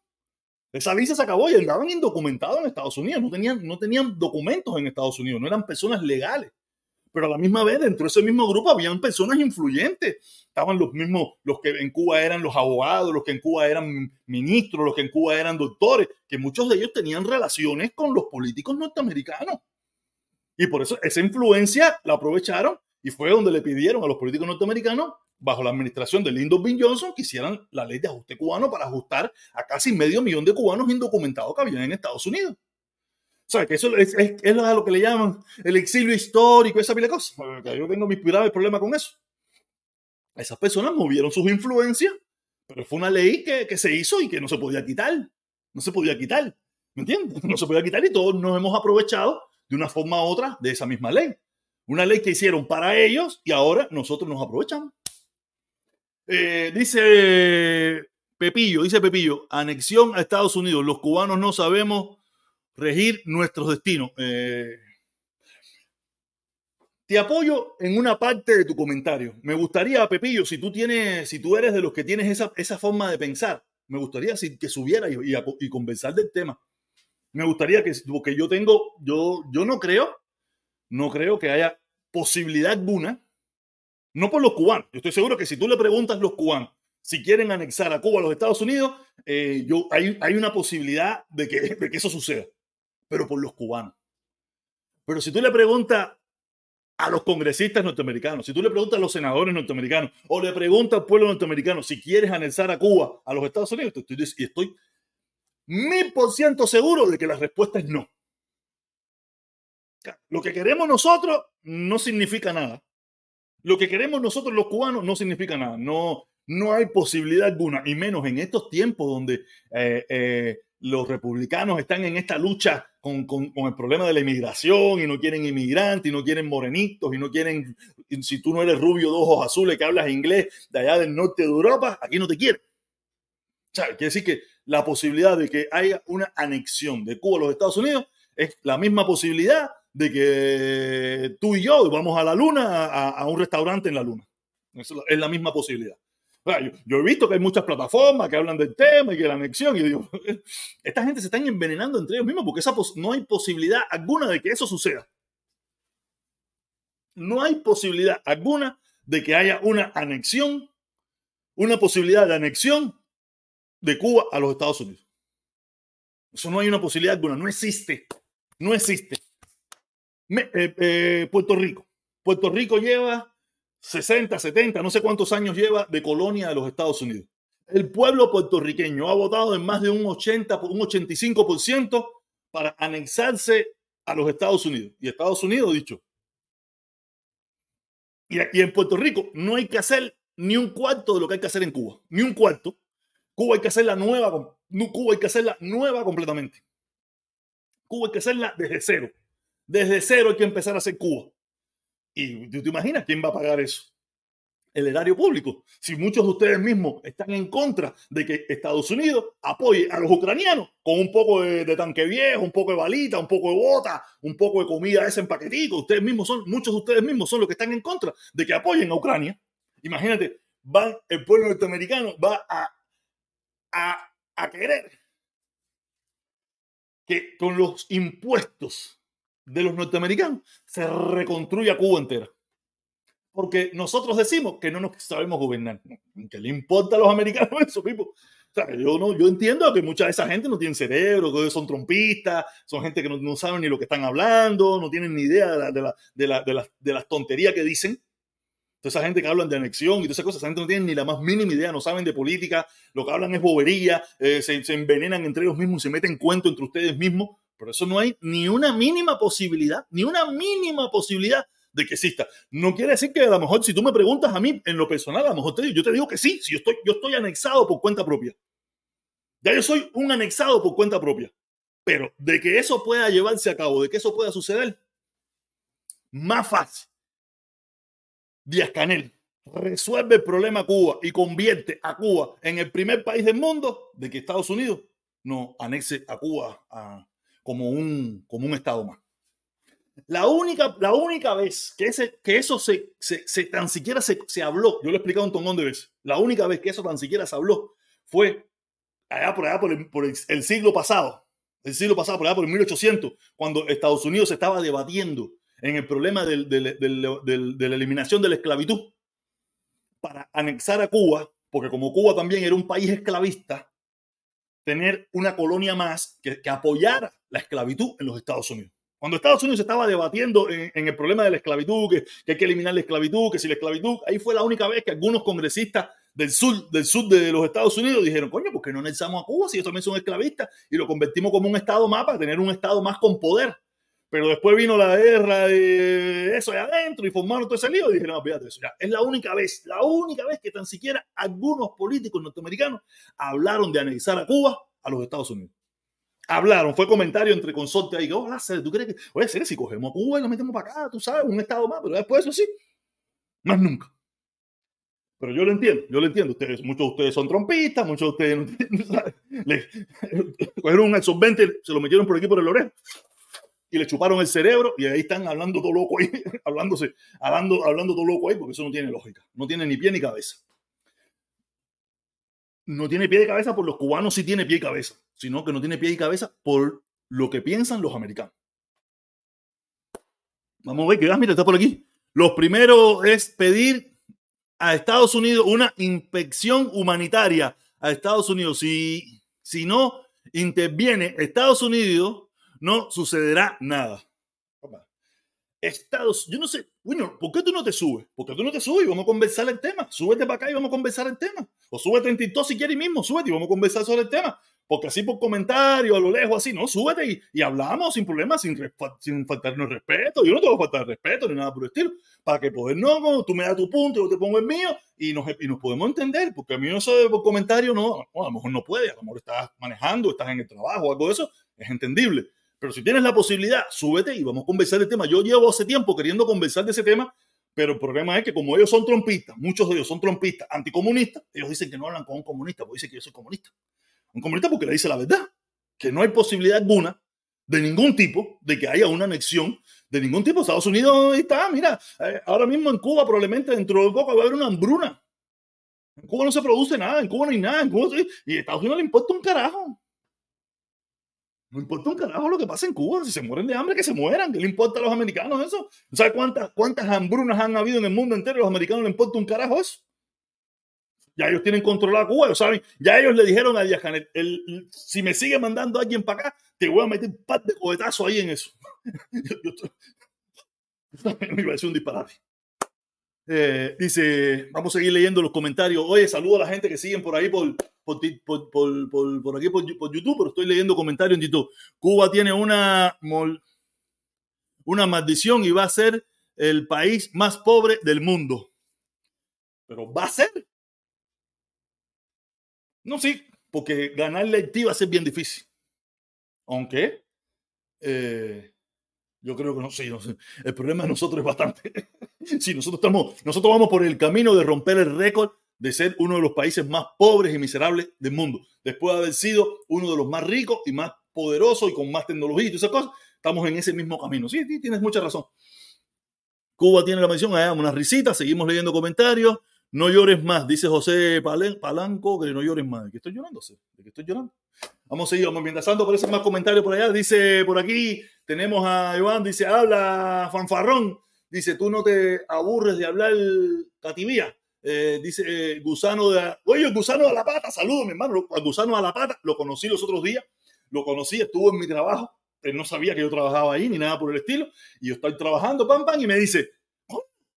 Esa visa se acabó y andaban indocumentados en Estados Unidos. No tenían, no tenían documentos en Estados Unidos, no eran personas legales pero a la misma vez dentro de ese mismo grupo habían personas influyentes. Estaban los mismos, los que en Cuba eran los abogados, los que en Cuba eran ministros, los que en Cuba eran doctores, que muchos de ellos tenían relaciones con los políticos norteamericanos. Y por eso esa influencia la aprovecharon y fue donde le pidieron a los políticos norteamericanos, bajo la administración de Lyndon B. Johnson, que hicieran la ley de ajuste cubano para ajustar a casi medio millón de cubanos indocumentados que habían en Estados Unidos. O sea, que eso es, es, lo que le llaman el exilio histórico, esa pila de. Yo tengo mis graves problema con eso. Esas personas movieron sus influencias, pero fue una ley que, que se hizo y que no se podía quitar. No se podía quitar. ¿Me entiendes? No se podía quitar y todos nos hemos aprovechado de una forma u otra de esa misma ley. Una ley que hicieron para ellos y ahora nosotros nos aprovechamos. Eh, dice Pepillo, dice Pepillo, anexión a Estados Unidos. Los cubanos no sabemos regir nuestros destinos. Eh, te apoyo en una parte de tu comentario. Me gustaría, Pepillo, si tú tienes, si tú eres de los que tienes esa, esa forma de pensar, me gustaría que subiera y, y, conversar del tema. Me gustaría que, porque yo tengo, yo, yo no creo, no creo que haya posibilidad alguna, no por los cubanos. Yo estoy seguro que si tú le preguntas a los cubanos si quieren anexar a Cuba a los Estados Unidos, eh, yo, hay, hay, una posibilidad de que, de que eso suceda pero por los cubanos. Pero si tú le preguntas a los congresistas norteamericanos, si tú le preguntas a los senadores norteamericanos o le preguntas al pueblo norteamericano si quieres anexar a Cuba a los Estados Unidos, y estoy mil por ciento seguro de que la respuesta es no. Lo que queremos nosotros no significa nada. Lo que queremos nosotros los cubanos no significa nada. No, no hay posibilidad alguna, y menos en estos tiempos donde eh, eh, los republicanos están en esta lucha con, el problema de la inmigración y no quieren inmigrantes y no quieren morenitos y no quieren, si tú no eres rubio de ojos azules que hablas inglés de allá del norte de Europa, aquí no te quieren. O sea, quiere decir que la posibilidad de que haya una anexión de Cuba a los Estados Unidos es la misma posibilidad de que tú y yo vamos a la luna, a, un restaurante en la luna. es la misma posibilidad. Yo, he visto que hay muchas plataformas que hablan del tema y que la anexión, y digo, esta gente se están envenenando entre ellos mismos porque esa no hay posibilidad alguna de que eso suceda. No hay posibilidad alguna de que haya una anexión, una posibilidad de anexión de Cuba a los Estados Unidos. Eso no hay una posibilidad alguna, no existe, no existe. Eh, eh, Puerto Rico. Puerto Rico lleva 60, 70, no sé cuántos años lleva de colonia de los Estados Unidos. El pueblo puertorriqueño ha votado en más de un 80, un 85% para anexarse a los Estados Unidos. Y Estados Unidos, dicho. Y aquí en Puerto Rico no hay que hacer ni un cuarto de lo que hay que hacer en Cuba. Ni un cuarto. Cuba hay que hacerla nueva. Cuba hay que hacerla nueva completamente. Cuba hay que hacerla desde cero. Desde cero hay que empezar a hacer Cuba. Y tú te imaginas quién va a pagar eso. El erario público. Si muchos de ustedes mismos están en contra de que Estados Unidos apoye a los ucranianos con un poco de, tanque viejo, un poco de balita, un poco de bota, un poco de comida ese en paquetico, ustedes mismos son, muchos de ustedes mismos son los que están en contra de que apoyen a Ucrania. Imagínate, el pueblo norteamericano va a, a, a querer que con los impuestos de los norteamericanos se reconstruye a Cuba entera. porque nosotros decimos que no nos sabemos gobernar. ¿Qué le importa a los americanos eso, mismo? O sea, yo, no, yo entiendo que mucha de esa gente no tiene cerebro, que son trompistas, son gente que no, no ni lo que están hablando, no tienen ni idea de, la, de, la, de, la, de, las, de las tonterías que dicen. Toda esa gente que hablan de anexión y todas esas cosas, esa gente no tiene ni la más mínima idea, no saben de política, lo que hablan es bobería, eh, se, se, envenenan entre ellos mismos, se meten cuento entre ustedes mismos. Por eso no hay ni una mínima posibilidad, ni una mínima posibilidad de que exista. No quiere decir que a lo mejor si tú me preguntas a mí en lo personal, a lo mejor te, yo te digo que sí, si yo estoy, yo estoy anexado por cuenta propia. Ya yo soy un anexado por cuenta propia. Pero de que eso pueda llevarse a cabo, de que eso pueda suceder, más fácil. Díaz Canel resuelve el problema Cuba y convierte a Cuba en el primer país del mundo de que Estados Unidos no anexe a Cuba a, como, un, como un estado más. La única, la única vez que, ese, que eso se, se, se tan siquiera se, se, habló, yo lo he explicado un tongón de veces, la única vez que eso tan siquiera se habló fue allá por allá por el, por el, el siglo pasado, el siglo pasado, por allá por el 1800, cuando Estados Unidos estaba debatiendo en el problema del, del, del, de la eliminación de la esclavitud para anexar a Cuba, porque como Cuba también era un país esclavista, tener una colonia más que, que apoyara la esclavitud en los Estados Unidos. Cuando Estados Unidos estaba debatiendo en, el problema de la esclavitud, que, hay que eliminar la esclavitud, que si la esclavitud, ahí fue la única vez que algunos congresistas del sur, del sur de los Estados Unidos dijeron, coño, ¿por qué no anexamos a Cuba si ellos también son esclavistas? Y lo convertimos como un estado más para tener un estado más con poder. Pero después vino la guerra de eso allá adentro y formaron todo ese lío y dijeron, no, fíjate eso. Ya. Es la única vez, la única vez que tan siquiera algunos políticos norteamericanos hablaron de anexar a Cuba a los Estados Unidos hablaron, fue comentario entre consortes ahí, hola, ¿tú crees que, oye, Cere, si cogemos a Cuba y lo metemos para acá, tú sabes, un estado más, pero después eso sí, más nunca. Pero yo lo entiendo, yo lo entiendo. Ustedes, muchos de ustedes son trompistas, muchos de ustedes no ¿sabes? Le, cogieron un absorbente, se lo metieron por aquí por el orejo y le chuparon el cerebro y ahí están hablando todo loco ahí, hablándose, hablando, hablando todo loco ahí, porque eso no tiene lógica, no tiene ni pie ni cabeza no tiene pie de cabeza por los cubanos sí tiene pie y cabeza, sino que no tiene pie y cabeza por lo que piensan los americanos. Vamos a ver que, ah, mira, está por aquí. Lo primero es pedir a Estados Unidos una inspección humanitaria a Estados Unidos. Si, si no interviene Estados Unidos, no sucederá nada. Estados, yo no sé, bueno, ¿por qué tú no te subes? ¿Por qué tú no te subes y vamos a conversar el tema? Súbete para acá y vamos a conversar el tema. O súbete en TikTok si quieres mismo, súbete y vamos a conversar sobre el tema. Porque así por comentario, a lo lejos, así, no, súbete y, y hablamos sin problemas, sin, sin faltarnos respeto. Yo no te voy a faltar respeto ni nada por el estilo. Para que poder, no, tú me das tu punto, yo te pongo el mío y nos, y nos podemos entender. Porque a mí eso de por comentario, no, no, a lo mejor no puede, a lo mejor estás manejando, estás en el trabajo, algo de eso, es entendible. Pero si tienes la posibilidad, súbete y vamos a conversar del tema. Yo llevo hace tiempo queriendo conversar de ese tema, pero el problema es que como ellos son trompistas, muchos de ellos son trompistas, anticomunistas, ellos dicen que no hablan con un comunista, porque dicen que yo soy comunista. Un comunista porque le dice la verdad, que no hay posibilidad alguna de ningún tipo de que haya una anexión de ningún tipo. Estados Unidos está, mira, eh, ahora mismo en Cuba probablemente dentro de poco va a haber una hambruna. En Cuba no se produce nada, en Cuba no hay nada, en Cuba, y a Estados Unidos le importa un carajo. No importa un carajo lo que pasa en Cuba. Si se mueren de hambre, que se mueran. ¿Qué le importa a los americanos eso? ¿Sabes cuántas, cuántas hambrunas han habido en el mundo entero? A los americanos le importa un carajo eso. Ya ellos tienen controlada Cuba, ¿saben? Ya ellos le dijeron a Díaz el, si me sigue mandando alguien para acá, te voy a meter un par de cohetazos ahí en eso. yo, yo, me iba a decir un disparate. Eh, dice, vamos a seguir leyendo los comentarios. Oye, saludo a la gente que siguen por ahí por, por, aquí por, YouTube, pero estoy leyendo comentarios en YouTube. Cuba tiene una, una maldición y va a ser el país más pobre del mundo. Pero va a ser. No, sí, porque ganar la Haití va a ser bien difícil. Aunque eh, yo creo que no, sí, no sé. El problema de nosotros es bastante. sí, nosotros estamos, nosotros vamos por el camino de romper el récord de ser uno de los países más pobres y miserables del mundo. Después de haber sido uno de los más ricos y más poderosos y con más tecnología y todas esas cosas, estamos en ese mismo camino. Sí, sí tienes mucha razón. Cuba tiene la mención, allá una risita, seguimos leyendo comentarios. No llores más, dice José Palanco, que no llores más. ¿De qué estoy llorando? ¿De qué estoy llorando? Vamos a seguir, vamos mientras tanto aparecen más comentarios por allá. Dice por aquí, tenemos a Iván, dice, habla fanfarrón. Dice, tú no te aburres de hablar cativía. Eh, dice eh, Gusano de... Oye, Gusano de la Pata, saludos, mi hermano. Gusano de la Pata, lo conocí los otros días. Lo conocí, estuvo en mi trabajo. Él no sabía que yo trabajaba ahí ni nada por el estilo. Y yo estoy trabajando, pam, pam, y me dice,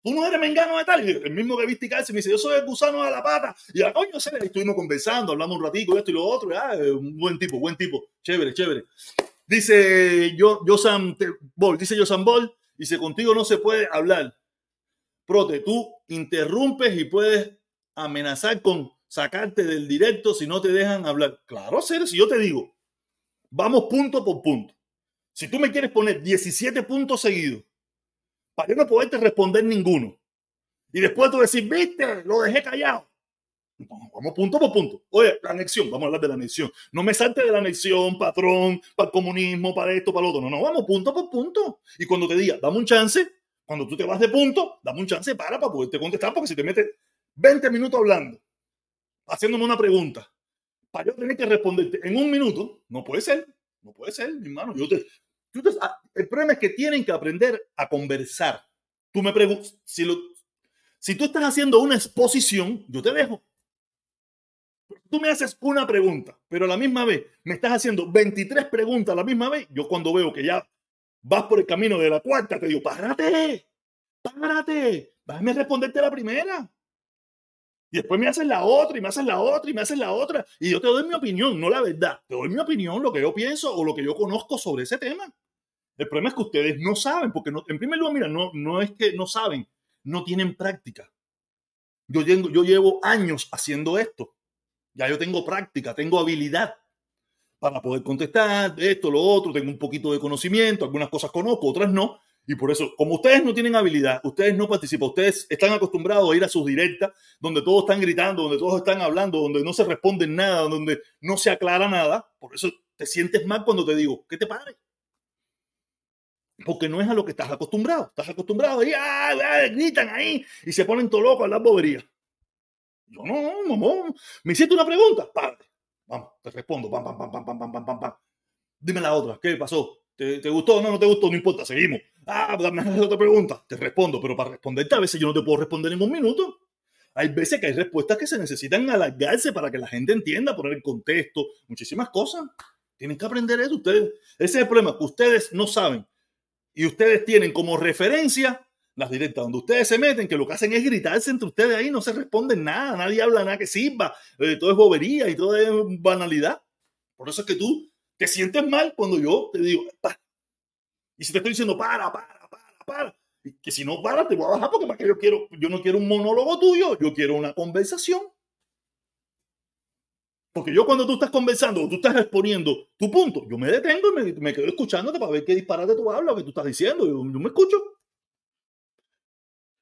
tú no eres mengano de tal. el mismo que viste y me dice, yo soy el gusano de la pata. Y a coño, se estuvimos conversando, hablando un ratico, esto y lo otro. Ah, un buen tipo, buen tipo. Chévere, chévere. Dice yo, Josan Ball, dice Josan Ball, dice, contigo no se puede hablar. Prote, tú interrumpes y puedes amenazar con sacarte del directo si no te dejan hablar. Claro, ser, si yo te digo, vamos punto por punto. Si tú me quieres poner 17 puntos seguidos para yo no poderte responder ninguno. Y después tú decir, viste, lo dejé callado. Vamos punto por punto. Oye, la anexión, vamos a hablar de la anexión. No me salte de la anexión, patrón, para el comunismo, para esto, para lo otro. No, no, vamos punto por punto. Y cuando te diga, dame un chance, cuando tú te vas de punto, dame un chance para para poderte contestar, porque si te metes 20 minutos hablando, haciéndome una pregunta, para yo tener que responderte en un minuto, no puede ser. No puede ser, mi hermano. Yo te, Ah, el problema es que tienen que aprender a conversar. Tú me preguntas, si, si tú estás haciendo una exposición, yo te dejo. Tú me haces una pregunta, pero a la misma vez me estás haciendo 23 preguntas a la misma vez. Yo cuando veo que ya vas por el camino de la cuarta, te digo, párate, párate, déjame responderte la primera. Y después me haces la otra y me haces la otra y me haces la otra. Y yo te doy mi opinión, no la verdad. Te doy mi opinión, lo que yo pienso o lo que yo conozco sobre ese tema. El problema es que ustedes no saben, porque en primer lugar, mira, no, no es que no saben, no tienen práctica. Yo llevo años haciendo esto. Ya yo tengo práctica, tengo habilidad para poder contestar esto, lo otro, tengo un poquito de conocimiento, algunas cosas conozco, otras no, y por eso, como ustedes no tienen habilidad, ustedes no participan, ustedes están acostumbrados a ir a sus directas, donde todos están gritando, donde todos están hablando, donde no se responde nada, donde no se aclara nada. Por eso te sientes mal cuando te digo, ¿qué te pare? Porque no es a lo que estás acostumbrado. Estás acostumbrado ir, ¡ah, ah gritan ahí y se ponen todo locos a las boberías. Yo no, no. ¿Me hiciste una pregunta? Párate. Vamos, te respondo. Pam, pam, pam, pam, pam, pam, pam, pam. Dime la otra. ¿Qué pasó? ¿Te, gustó? No, no te gustó, no importa, seguimos. Ah, dame otra pregunta. Te respondo, pero para responderte a veces yo no te puedo responder en un minuto. Hay veces que hay respuestas que se necesitan alargarse para que la gente entienda, poner en contexto, muchísimas cosas. Tienen que aprender eso ustedes. Ese es el problema, que ustedes no saben. Y ustedes tienen como referencia las directas donde ustedes se meten, que lo que hacen es gritarse entre ustedes ahí, no se responden nada, nadie habla nada que sirva, eh, todo es bobería y todo es banalidad. Por eso es que tú te sientes mal cuando yo te digo, para. Y si te estoy diciendo, para, para, para, para. Y que si no para, te voy a bajar porque más que yo quiero, yo no quiero un monólogo tuyo, yo quiero una conversación. Porque yo cuando tú estás conversando o tú estás exponiendo tu punto, yo me detengo y me, quedo escuchándote para ver qué disparate tú hablas, lo que tú estás diciendo. Yo me escucho.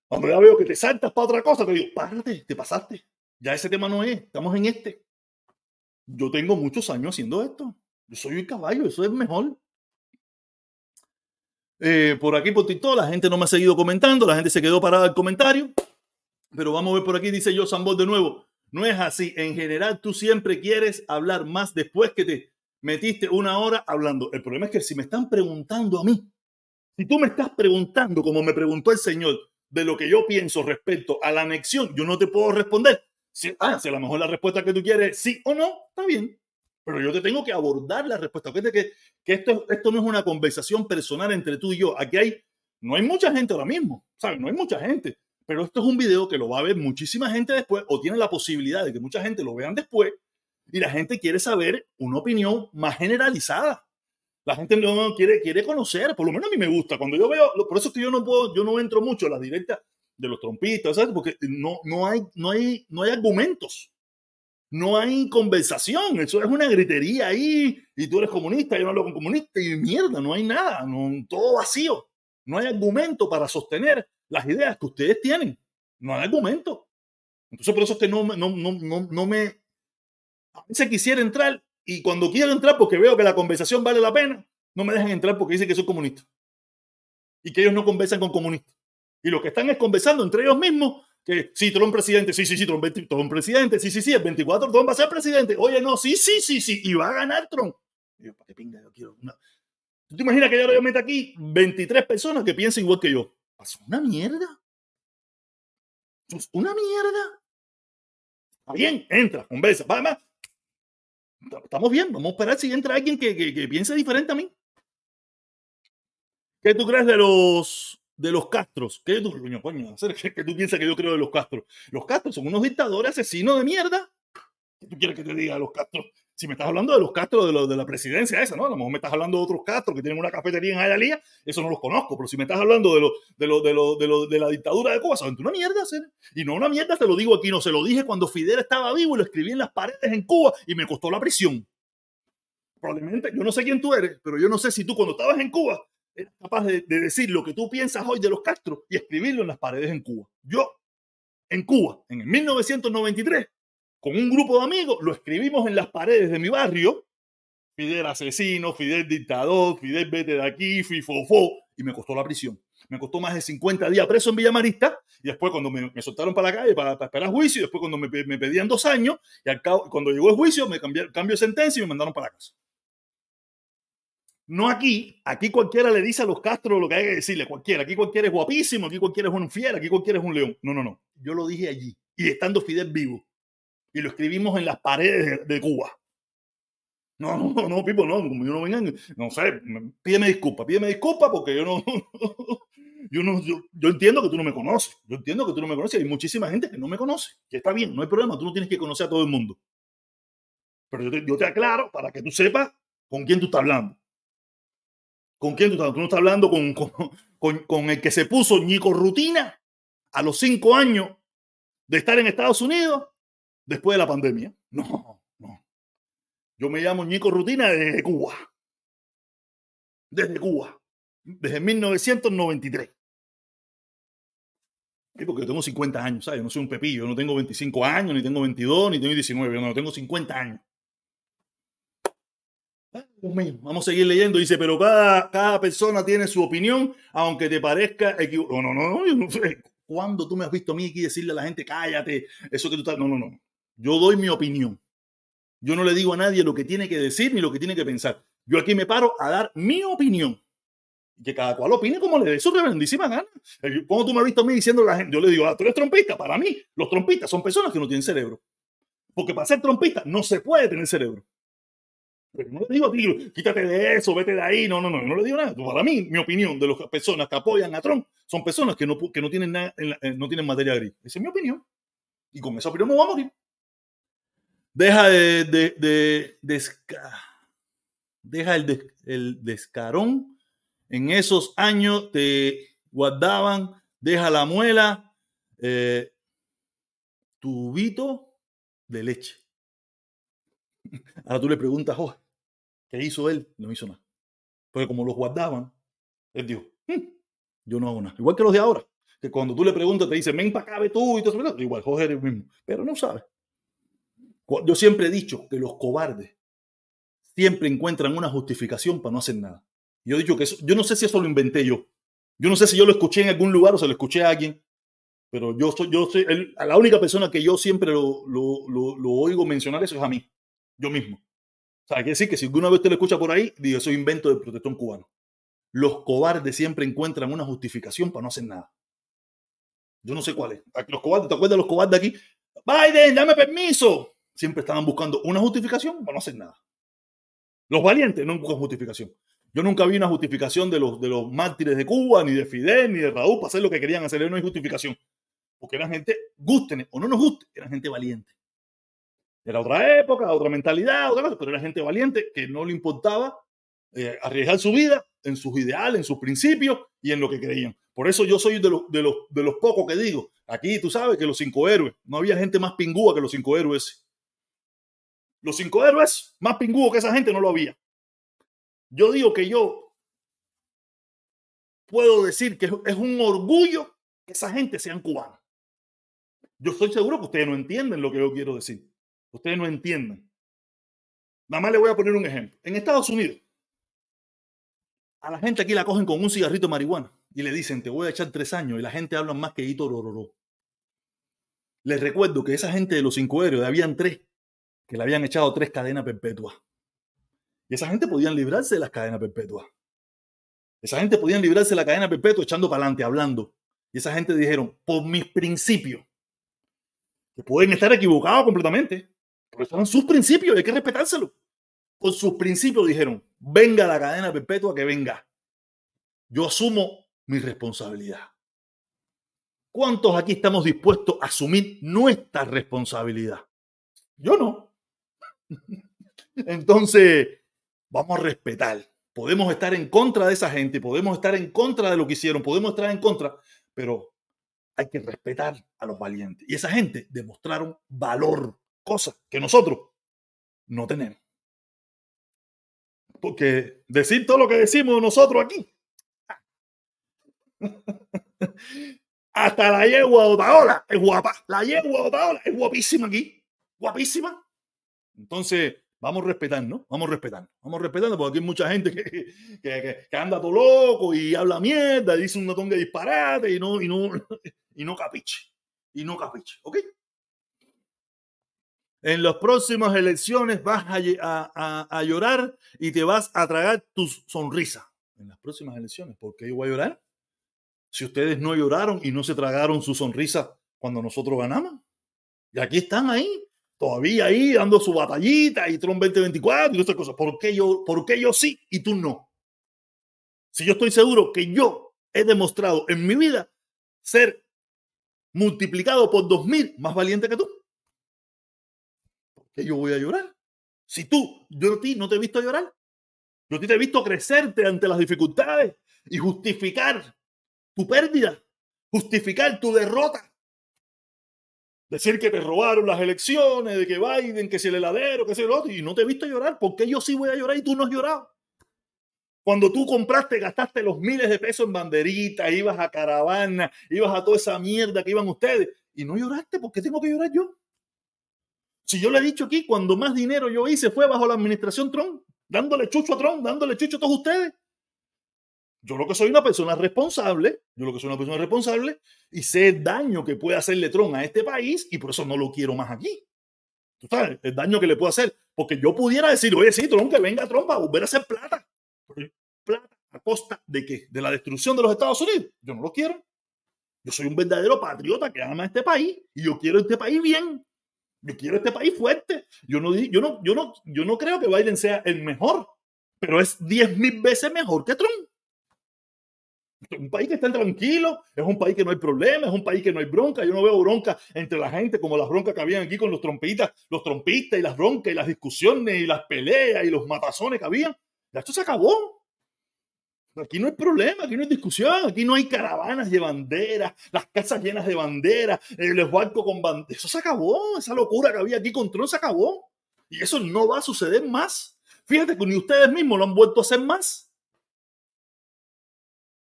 Cuando ya veo que te saltas para otra cosa, te digo, párate, te pasaste. Ya ese tema no es, estamos en este. Yo tengo muchos años haciendo esto. Yo soy el caballo, eso es mejor. Eh, por aquí, por TikTok, la gente no me ha seguido comentando, la gente se quedó parada el comentario. Pero vamos a ver por aquí, dice yo Sambol de nuevo. No es así. En general, tú siempre quieres hablar más después que te metiste una hora hablando. El problema es que si me están preguntando a mí, si tú me estás preguntando, como me preguntó el Señor, de lo que yo pienso respecto a la anexión, yo no te puedo responder. Si, ah, si a lo mejor la respuesta que tú quieres sí o no, está bien pero yo te tengo que abordar la respuesta. Fíjate que, que esto, esto no es una conversación personal entre tú y yo. Aquí hay, no hay mucha gente ahora mismo, ¿sabes? No hay mucha gente. Pero esto es un video que lo va a ver muchísima gente después o tiene la posibilidad de que mucha gente lo vean después y la gente quiere saber una opinión más generalizada. La gente no quiere, quiere conocer, por lo menos a mí me gusta. Cuando yo veo, por eso es que yo no puedo, yo no entro mucho a las directas de los trompistas, ¿sabes? Porque no, no, hay, no, hay, no hay argumentos no hay conversación, eso es una gritería ahí, y tú eres comunista, yo no hablo con comunista, y mierda, no hay nada, no, todo vacío. No hay argumento para sostener las ideas que ustedes tienen. No hay argumento. Entonces, por eso es que no, no, no, no me... A veces quisiera entrar, y cuando quiero entrar porque veo que la conversación vale la pena, no me dejan entrar porque dicen que soy comunista. Y que ellos no conversan con comunistas. Y lo que están es conversando entre ellos mismos que sí, Trump presidente, sí, sí, sí, Trump, Trump presidente, sí, sí, sí, el 24 Trump va a ser presidente. Oye, no, sí, sí, sí, sí, y va a ganar Trump. yo, ¿para qué pinga? Yo quiero una... ¿Tú te imaginas que yo, yo meta aquí 23 personas que piensen igual que yo? Es una mierda. Es una mierda. Está bien, entra, conversa. Va. Estamos bien, vamos a esperar si entra alguien que, que, piense diferente a mí. ¿Qué tú crees de los de los Castros? ¿Qué tú, coño, coño, ¿qué tú piensas que yo creo de los Castros? Los Castros son unos dictadores asesinos de mierda. ¿Qué tú quieres que te diga de los Castros? Si me estás hablando de los Castros de, la presidencia esa, ¿no? A lo mejor me estás hablando de otros Castros que tienen una cafetería en Hialeah, eso no los conozco, pero si me estás hablando de, la dictadura de Cuba, ¿saben? Una mierda. Y no una mierda, te lo digo aquí, no, se lo dije cuando Fidel estaba vivo y lo escribí en las paredes en Cuba y me costó la prisión. Probablemente, yo no sé quién tú eres, pero yo no sé si tú cuando estabas en Cuba eres capaz de, de decir lo que tú piensas hoy de los Castro y escribirlo en las paredes en Cuba. Yo, en Cuba, en el 1993, con un grupo de amigos, lo escribimos en las paredes de mi barrio. Fidel asesino, Fidel dictador, Fidel vete de aquí, fifofo, y me costó la prisión. Me costó más de 50 días preso en Villamarista, y después cuando me, soltaron para la calle para, esperar juicio, y después cuando me, pedían dos años, y al cabo, cuando llegó el juicio, me cambiaron cambio de sentencia y me mandaron para la casa. No aquí, aquí cualquiera le dice a los Castro lo que hay que decirle, cualquiera, aquí cualquiera es guapísimo, aquí cualquiera es un fiel, aquí cualquiera es un león. No, no, no, yo lo dije allí, y estando Fidel vivo y lo escribimos en las paredes de, Cuba. No, no, no, Pipo, no, como yo no vengan, no sé, pídeme disculpa, pídeme disculpa porque yo no, yo no, yo, entiendo que tú no me conoces, yo entiendo que tú no me conoces, hay muchísima gente que no me conoce, que está bien, no hay problema, tú no tienes que conocer a todo el mundo. Pero yo te, yo te aclaro para que tú sepas con quién tú estás hablando. ¿Con quién tú estás hablando? Tú no estás hablando con, con, con, con el que se puso Nico Rutina a los cinco años de estar en Estados Unidos después de la pandemia. No, no. Yo me llamo Nico Rutina desde Cuba. Desde Cuba. Desde 1993. Sí, porque yo tengo 50 años, ¿sabes? Yo no soy un pepillo. Yo no tengo 25 años, ni tengo 22, ni tengo 19. Yo no, tengo 50 años. Vamos a seguir leyendo. Dice, pero cada, cada persona tiene su opinión, aunque te parezca equivocado. No, no, no, yo no. ¿Cuándo tú me has visto a mí aquí decirle a la gente, cállate, eso que tú estás... No, no, no. Yo doy mi opinión. Yo no le digo a nadie lo que tiene que decir ni lo que tiene que pensar. Yo aquí me paro a dar mi opinión. Que cada cual opine como le dé su reverendísima gana. ¿Cómo tú me has visto a mí diciendo la gente? Yo le digo, ah, tú eres trompista. Para mí, los trompistas son personas que no tienen cerebro. Porque para ser trompista no se puede tener cerebro. Pero no le digo a ti, quítate de eso, vete de ahí. No, no, no, no le digo nada. Para mí, mi opinión de las personas que apoyan a Trump son personas que no, que no, tienen, nada, no tienen materia gris. Esa es mi opinión. Y con esa opinión me voy a morir. Deja de, de, de, de deja el, des, el, descarón. En esos años te guardaban, deja la muela, eh, tubito de leche. Ahora tú le preguntas, oh, ¿qué hizo él? No hizo nada. Porque como los guardaban, él dijo, hm, yo no hago nada. Igual que los de ahora, que cuando tú le preguntas te dicen, ven para acá, tú y todo eso. Igual, Jorge es el mismo, pero no sabe. Yo siempre he dicho que los cobardes siempre encuentran una justificación para no hacer nada. Yo he dicho que eso, yo no sé si eso lo inventé yo. Yo no sé si yo lo escuché en algún lugar o se lo escuché a alguien, pero yo soy, yo soy el, la única persona que yo siempre lo, lo, lo, oigo mencionar eso es a mí, yo mismo. O sea, que decir que si alguna vez te lo escucha por ahí, digo, soy invento del protestón cubano. Los cobardes siempre encuentran una justificación para no hacer nada. Yo no sé cuál es. Los cobardes, ¿te acuerdas de los cobardes aquí? Biden, dame permiso siempre estaban buscando una justificación para no hacer nada. Los valientes no buscan justificación. Yo nunca vi una justificación de los, de los mártires de Cuba, ni de Fidel, ni de Raúl, para hacer lo que querían hacer. No hay justificación. Porque eran gente, gusten o no nos guste, eran gente valiente. Era otra época, otra mentalidad, otra cosa, pero era gente valiente que no le importaba eh, arriesgar su vida en sus ideales, en sus principios y en lo que creían. Por eso yo soy de los, de los, de los pocos que digo, aquí tú sabes que los cinco héroes, no había gente más pingúa que los cinco héroes. Los cinco héroes, más pingüo que esa gente no lo había. Yo digo que yo puedo decir que es un orgullo que esa gente sean cubanos. Yo estoy seguro que ustedes no entienden lo que yo quiero decir. Ustedes no entienden. Nada más le voy a poner un ejemplo. En Estados Unidos, a la gente aquí la cogen con un cigarrito de marihuana y le dicen, te voy a echar tres años y la gente habla más que Hito Rororó. Les recuerdo que esa gente de los cinco héroes, habían tres que le habían echado tres cadenas perpetuas. Y esa gente podían librarse de las cadenas perpetuas. Esa gente podían librarse de la cadena perpetua echando para adelante, hablando. Y esa gente dijeron, por mis principios, que pueden estar equivocados completamente, pero son sus principios, hay que respetárselo. Por sus principios dijeron, venga la cadena perpetua que venga. Yo asumo mi responsabilidad. ¿Cuántos aquí estamos dispuestos a asumir nuestra responsabilidad? Yo no. Entonces, vamos a respetar. Podemos estar en contra de esa gente, podemos estar en contra de lo que hicieron, podemos estar en contra, pero hay que respetar a los valientes. Y esa gente demostraron valor, cosa que nosotros no tenemos. Porque decir todo lo que decimos nosotros aquí. Hasta la yegua Otaola es guapa. La yegua Otaola es guapísima aquí. Guapísima. Entonces, vamos respetando, vamos respetando, vamos respetando, porque aquí hay mucha gente que, anda todo loco y habla mierda, dice un montón de disparate y no, y no, y no capiche, y no capiche, ¿ok? En las próximas elecciones vas a, a, llorar y te vas a tragar tu sonrisa. En las próximas elecciones, ¿por qué yo voy a llorar? Si ustedes no lloraron y no se tragaron su sonrisa cuando nosotros ganamos. Y aquí están ahí, todavía ahí dando su batallita y Trump 2024 y otras cosas. ¿Por qué, yo, ¿Por qué yo sí y tú no? Si yo estoy seguro que yo he demostrado en mi vida ser multiplicado por dos mil más valiente que tú. ¿Por qué yo voy a llorar? Si tú, yo a ti no te he visto llorar. Yo a ti te he visto crecerte ante las dificultades y justificar tu pérdida, justificar tu derrota. Decir que te robaron las elecciones, de que Biden, que si el heladero, que si el otro, y no te he visto llorar. ¿Por qué yo sí voy a llorar y tú no has llorado? Cuando tú compraste, gastaste los miles de pesos en banderitas, ibas a caravana, ibas a toda esa mierda que iban ustedes, y no lloraste, ¿por qué tengo que llorar yo? Si yo le he dicho aquí, cuando más dinero yo hice fue bajo la administración Trump, dándole chucho a Trump, dándole chucho a todos ustedes. Yo lo que soy una persona responsable, yo lo que soy una persona responsable y sé el daño que puede hacerle Tron a este país y por eso no lo quiero más aquí. Tú sabes, el daño que le puedo hacer. Porque yo pudiera decir, oye, sí, Tron, que venga Trump a volver a hacer plata. plata a costa de qué? De la destrucción de los Estados Unidos. Yo no lo quiero. Yo soy un verdadero patriota que ama a este país y yo quiero este país bien. Yo quiero este país fuerte. Yo no, yo no, yo no, yo no creo que Biden sea el mejor, pero es diez mil veces mejor que Trump un país que está tranquilo, es un país que no hay problemas, es un país que no hay bronca. Yo no veo bronca entre la gente como las broncas que habían aquí con los trompistas, los trompistas y las broncas y las discusiones y las peleas y los matazones que habían. Ya esto se acabó. Aquí no hay problema, aquí no hay discusión, aquí no hay caravanas de banderas, las casas llenas de banderas, los barcos con banderas. Eso se acabó, esa locura que había aquí con Trump se acabó. Y eso no va a suceder más. Fíjate que ni ustedes mismos lo han vuelto a hacer más.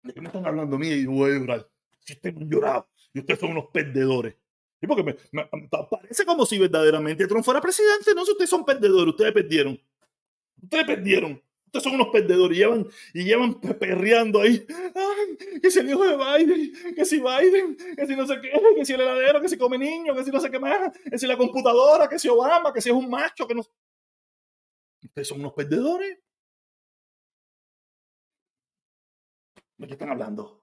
¿De qué me están hablando a mí y voy a llorar? Si ustedes llorado y ustedes son unos perdedores. Y porque me, parece como si verdaderamente Trump fuera presidente. No, si ustedes son perdedores, ustedes perdieron. Ustedes perdieron. Ustedes son unos perdedores y llevan, y llevan perreando ahí. Ay, que si el hijo de Biden, que si Biden, que si no sé qué, que si el heladero, que si come niño, que si no sé qué más, que si la computadora, que si Obama, que si es un macho, que no. Ustedes son unos perdedores. ¿De qué están hablando?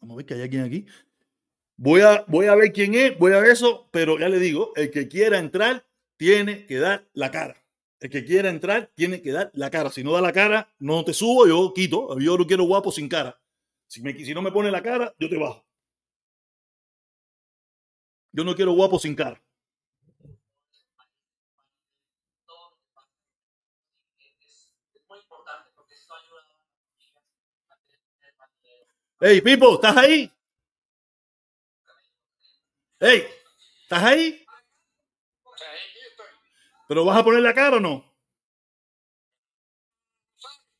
Vamos a ver que hay alguien aquí. Voy a, voy a ver quién es, voy a ver eso, pero ya le digo, el que quiera entrar tiene que dar la cara. El que quiera entrar tiene que dar la cara. Si no da la cara, no te subo, yo quito. Yo no quiero guapo sin cara. Si, me, si no me pone la cara, yo te bajo. Yo no quiero guapo sin cara. Hey, Pipo, ¿estás ahí? Hey, ¿estás ahí? ¿Pero vas a poner la cara o no?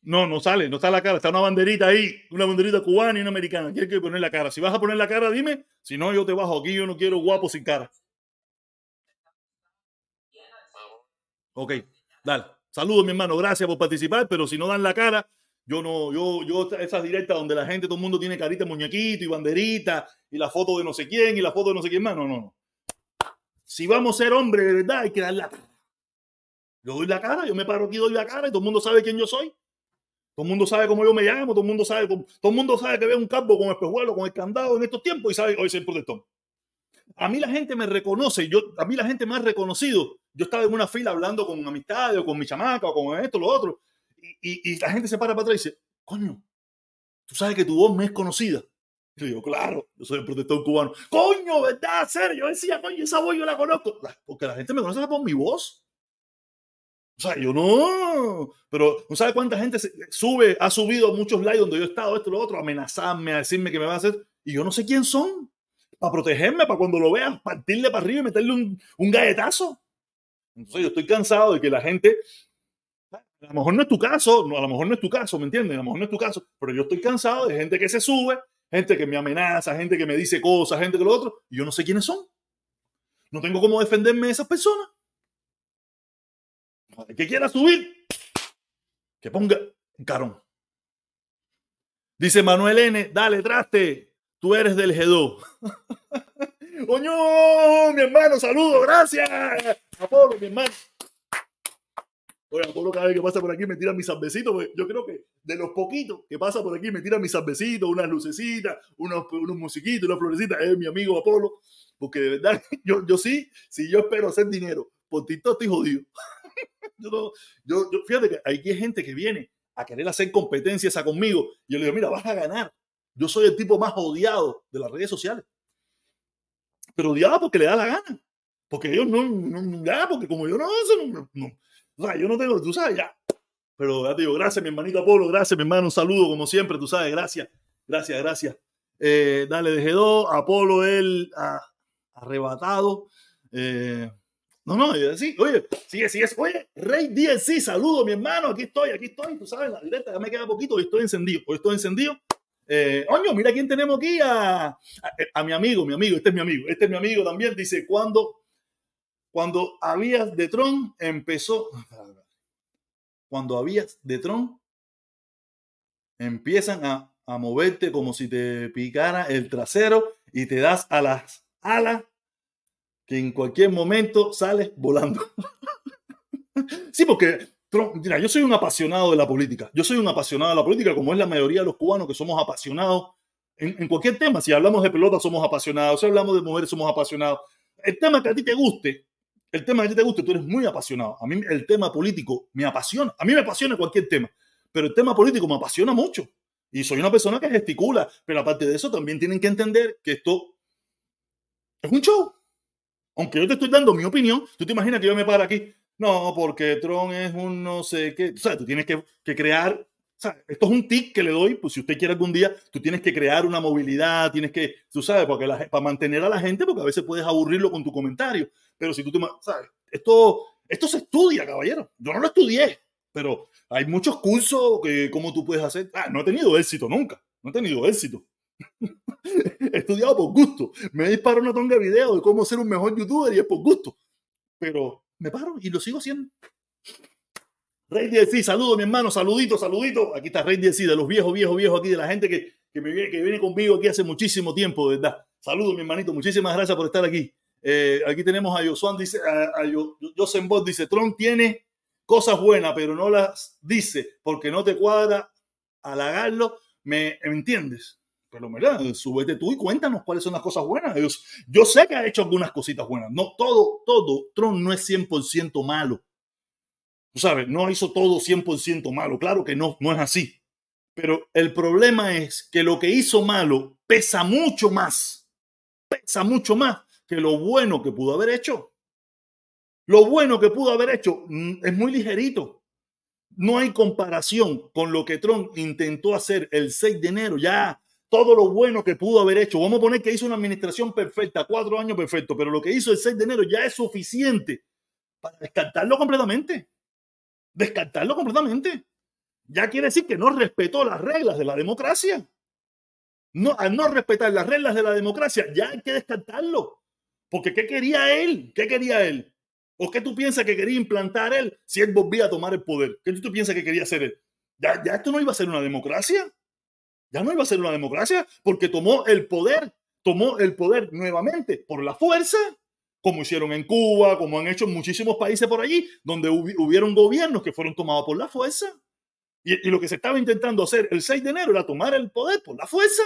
No, no sale, no está la cara. Está una banderita ahí, una banderita cubana y una americana. Tienes que poner la cara. Si vas a poner la cara, dime. Si no, yo te bajo aquí. Yo no quiero guapo sin cara. Ok, dale. Saludos, mi hermano. Gracias por participar. Pero si no dan la cara, yo no, yo, yo, esas directas donde la gente, todo el mundo tiene carita muñequito y banderita y la foto de no sé quién y la foto de no sé quién más. No, no, no. Si vamos a ser hombres de verdad, hay que dar la cara. Yo doy la cara, yo me paro aquí, doy la cara y todo el mundo sabe quién yo soy. Todo el mundo sabe cómo yo me llamo, todo el mundo sabe, todo el mundo sabe que veo un campo con espejuelo, con el candado en estos tiempos y sabe hoy soy protestón. A mí la gente me reconoce, yo, a mí la gente me ha reconocido. Yo estaba en una fila hablando con amistades o con mi chamaca o con esto, lo otro, y, la gente se para para atrás y dice, coño, tú sabes que tu voz me es conocida. Y yo digo, claro, yo soy el protector cubano. Coño, ¿verdad? Serio, yo decía, coño, esa voz yo la conozco. Porque la gente me conoce por mi voz. O sea, yo no. Pero ¿no sabe cuánta gente sube, ha subido muchos likes donde yo he estado, esto, lo otro, a amenazarme, a decirme que me va a hacer? Y yo no sé quién son. Para protegerme, para cuando lo vean, partirle para arriba y meterle un, un galletazo. Entonces yo estoy cansado de que la gente a lo mejor no es tu caso, a lo mejor no es tu caso, ¿me entiendes? A lo mejor no es tu caso, pero yo estoy cansado de gente que se sube, gente que me amenaza, gente que me dice cosas, gente que lo otro, y yo no sé quiénes son. No tengo cómo defenderme de esas personas. El que quiera subir, que ponga un carón. Dice Manuel N, dale, traste, tú eres del G2. Coño, mi hermano, saludo, gracias. Apolo, mi hermano. Oye, Apolo cada vez que pasa por aquí me tira mis salvecitos. Yo creo que de los poquitos que pasa por aquí me tira mis salvecitos, unas lucecitas, unos, unos musiquitos, unas florecitas. Es mi amigo Apolo. Porque de verdad, yo, yo sí, si yo espero hacer dinero por TikTok, estoy jodido. yo, yo, fíjate que aquí hay gente que viene a querer hacer competencias a conmigo. Y yo le digo, mira, vas a ganar. Yo soy el tipo más odiado de las redes sociales. Pero odiado porque le da la gana. Porque ellos no, no, ya, porque como yo no, no, no, o yo no tengo, tú sabes, ya. Pero ya te digo, gracias, mi hermanito Apolo, gracias, mi hermano, un saludo como siempre, tú sabes, gracias, gracias, gracias. Eh, dale, de G2, Apolo, él arrebatado. Eh, no, no, sí, oye, sigue, sigue, oye, Rey sí, saludo, mi hermano, aquí estoy, aquí estoy, tú sabes, la directa, ya me queda poquito, hoy estoy encendido, hoy estoy encendido. Eh, oño, mira quién tenemos aquí, a, a, a, mi amigo, mi amigo, este es mi amigo, este es mi amigo también, dice, cuando cuando habías de Tron empezó, cuando habías de Tron, empiezan a, a moverte como si te picara el trasero y te das a las alas que en cualquier momento sales volando. sí, porque Trump, mira, yo soy un apasionado de la política. Yo soy un apasionado de la política, como es la mayoría de los cubanos que somos apasionados en, en, cualquier tema. Si hablamos de pelota, somos apasionados. Si hablamos de mujeres, somos apasionados. El tema que a ti te guste, el tema que te guste, tú eres muy apasionado. A mí el tema político me apasiona. A mí me apasiona cualquier tema, pero el tema político me apasiona mucho. Y soy una persona que gesticula, pero aparte de eso también tienen que entender que esto es un show. Aunque yo te estoy dando mi opinión, tú te imaginas que yo me paro aquí. No, porque Tron es un no sé qué. O sea, tú tienes que, que crear o sea, esto es un tic que le doy, pues si usted quiere algún día, tú tienes que crear una movilidad, tienes que, tú sabes, porque para mantener a la gente, porque a veces puedes aburrirlo con tu comentario. Pero si tú te, sabes, esto, esto se estudia, caballero. Yo no lo estudié, pero hay muchos cursos que cómo tú puedes hacer. Ah, no he tenido éxito nunca, no he tenido éxito. he estudiado por gusto. Me he disparado una tonga de video de cómo ser un mejor youtuber y es por gusto. Pero me paro y lo sigo haciendo. Rey sí, saludo mi hermano, saludito, saludito. Aquí está Rey sí, de los viejos, viejos, viejos aquí, de la gente que, que, me, que viene conmigo aquí hace muchísimo tiempo, de verdad. Saludo mi hermanito, muchísimas gracias por estar aquí. Eh, aquí tenemos a Josuan, dice, a, a dice, Trump tiene cosas buenas, pero no las dice porque no te cuadra halagarlo, ¿me, ¿me entiendes? Pero mira, súbete tú y cuéntanos cuáles son las cosas buenas. Yo, yo sé que ha hecho algunas cositas buenas. No todo, todo, Trump no es 100% malo sabes, no hizo todo 100% malo. Claro que no, no es así. Pero el problema es que lo que hizo malo pesa mucho más, pesa mucho más que lo bueno que pudo haber hecho. Lo bueno que pudo haber hecho mm, es muy ligerito. No hay comparación con lo que Trump intentó hacer el 6 de enero. Ya todo lo bueno que pudo haber hecho. Vamos a poner que hizo una administración perfecta, cuatro años perfecto, pero lo que hizo el 6 de enero ya es suficiente para descartarlo completamente descartarlo completamente. Ya quiere decir que no respetó las reglas de la democracia. No, al no respetar las reglas de la democracia, ya hay que descartarlo. Porque ¿qué quería él? ¿Qué quería él? ¿O qué tú piensas que quería implantar él si él volvía a tomar el poder? ¿Qué tú piensas que quería hacer él? Ya, ya esto no iba a ser una democracia. Ya no iba a ser una democracia porque tomó el poder, tomó el poder nuevamente por la fuerza como hicieron en Cuba, como han hecho en muchísimos países por allí, donde hubieron gobiernos que fueron tomados por la fuerza. Y, lo que se estaba intentando hacer el 6 de enero era tomar el poder por la fuerza.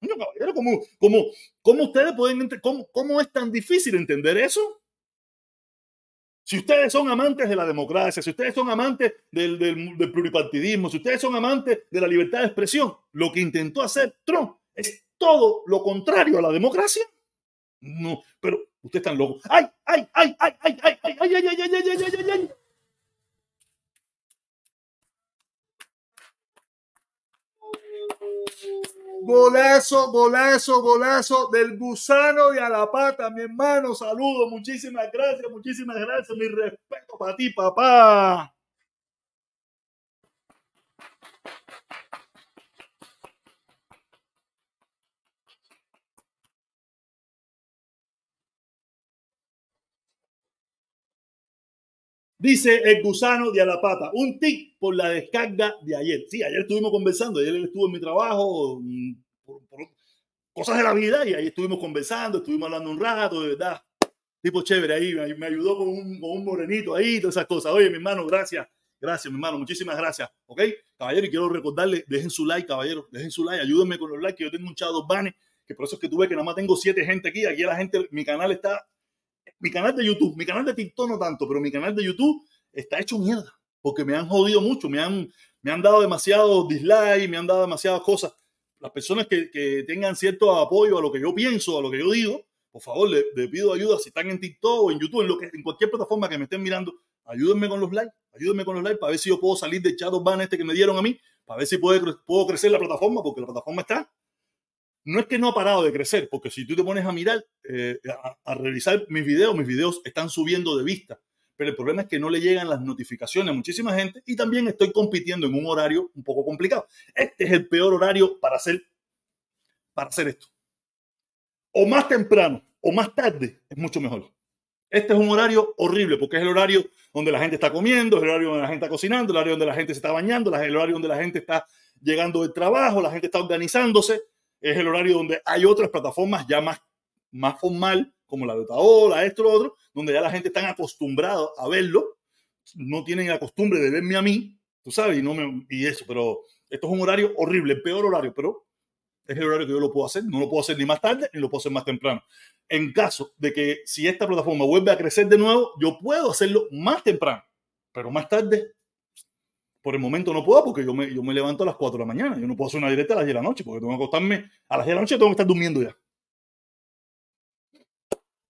No, caballero, ¿cómo, cómo, cómo ustedes pueden cómo, cómo es tan difícil entender eso? Si ustedes son amantes de la democracia, si ustedes son amantes del, pluripartidismo, si ustedes son amantes de la libertad de expresión, lo que intentó hacer Trump es todo lo contrario a la democracia. No, pero ustedes están locos. ¡Ay, ay, ay, ay, ay, ay, ay, ay, ay, ay, ay, ay, ay, ay, ay! Golazo, golazo, golazo del gusano y a la pata, mi hermano. Saludos, muchísimas gracias, muchísimas gracias. Mi respeto para ti, papá. Dice el gusano de a la pata, un tic por la descarga de ayer. Sí, ayer estuvimos conversando, ayer estuvo en mi trabajo mm, por, cosas de la vida y ahí estuvimos conversando, estuvimos hablando un rato, de verdad. Tipo chévere ahí, me, ayudó con un, con un, morenito ahí, todas esas cosas. Oye, mi hermano, gracias. Gracias, mi hermano, muchísimas gracias. ¿Ok? Caballero, y quiero recordarle, dejen su like, caballero, dejen su like, ayúdenme con los likes, que yo tengo un chado bane, que por eso es que tuve que nada más tengo siete gente aquí. Aquí la gente, mi canal está mi canal de YouTube, mi canal de TikTok no tanto, pero mi canal de YouTube está hecho mierda, porque me han jodido mucho, me han, me han dado demasiado dislike, me han dado demasiadas cosas. Las personas que, que tengan cierto apoyo a lo que yo pienso, a lo que yo digo, por favor, le, pido ayuda si están en TikTok o en YouTube, en, lo que, en cualquier plataforma que me estén mirando, ayúdenme con los likes, ayúdenme con los likes para ver si yo puedo salir del chat ban este que me dieron a mí, para ver si puedo, puedo crecer la plataforma, porque la plataforma está no es que no ha parado de crecer, porque si tú te pones a mirar, eh, a, revisar mis videos, mis videos están subiendo de vista. Pero el problema es que no le llegan las notificaciones a muchísima gente y también estoy compitiendo en un horario un poco complicado. Este es el peor horario para hacer, para hacer esto. O más temprano o más tarde es mucho mejor. Este es un horario horrible porque es el horario donde la gente está comiendo, es el horario donde la gente está cocinando, el horario donde la gente se está bañando, el horario donde la gente está llegando del trabajo, la gente está organizándose es el horario donde hay otras plataformas ya más, más formal, como la de Otaola, esto, lo otro, donde ya la gente está acostumbrada a verlo, no tienen la costumbre de verme a mí, tú sabes, y, no me, y eso, pero esto es un horario horrible, el peor horario, pero es el horario que yo lo puedo hacer, no lo puedo hacer ni más tarde ni lo puedo hacer más temprano. En caso de que si esta plataforma vuelve a crecer de nuevo, yo puedo hacerlo más temprano, pero más tarde por el momento no puedo porque yo me, yo me levanto a las 4 de la mañana. Yo no puedo hacer una directa a las 10 de la noche porque tengo que acostarme a las 10 de la noche, tengo que estar durmiendo ya.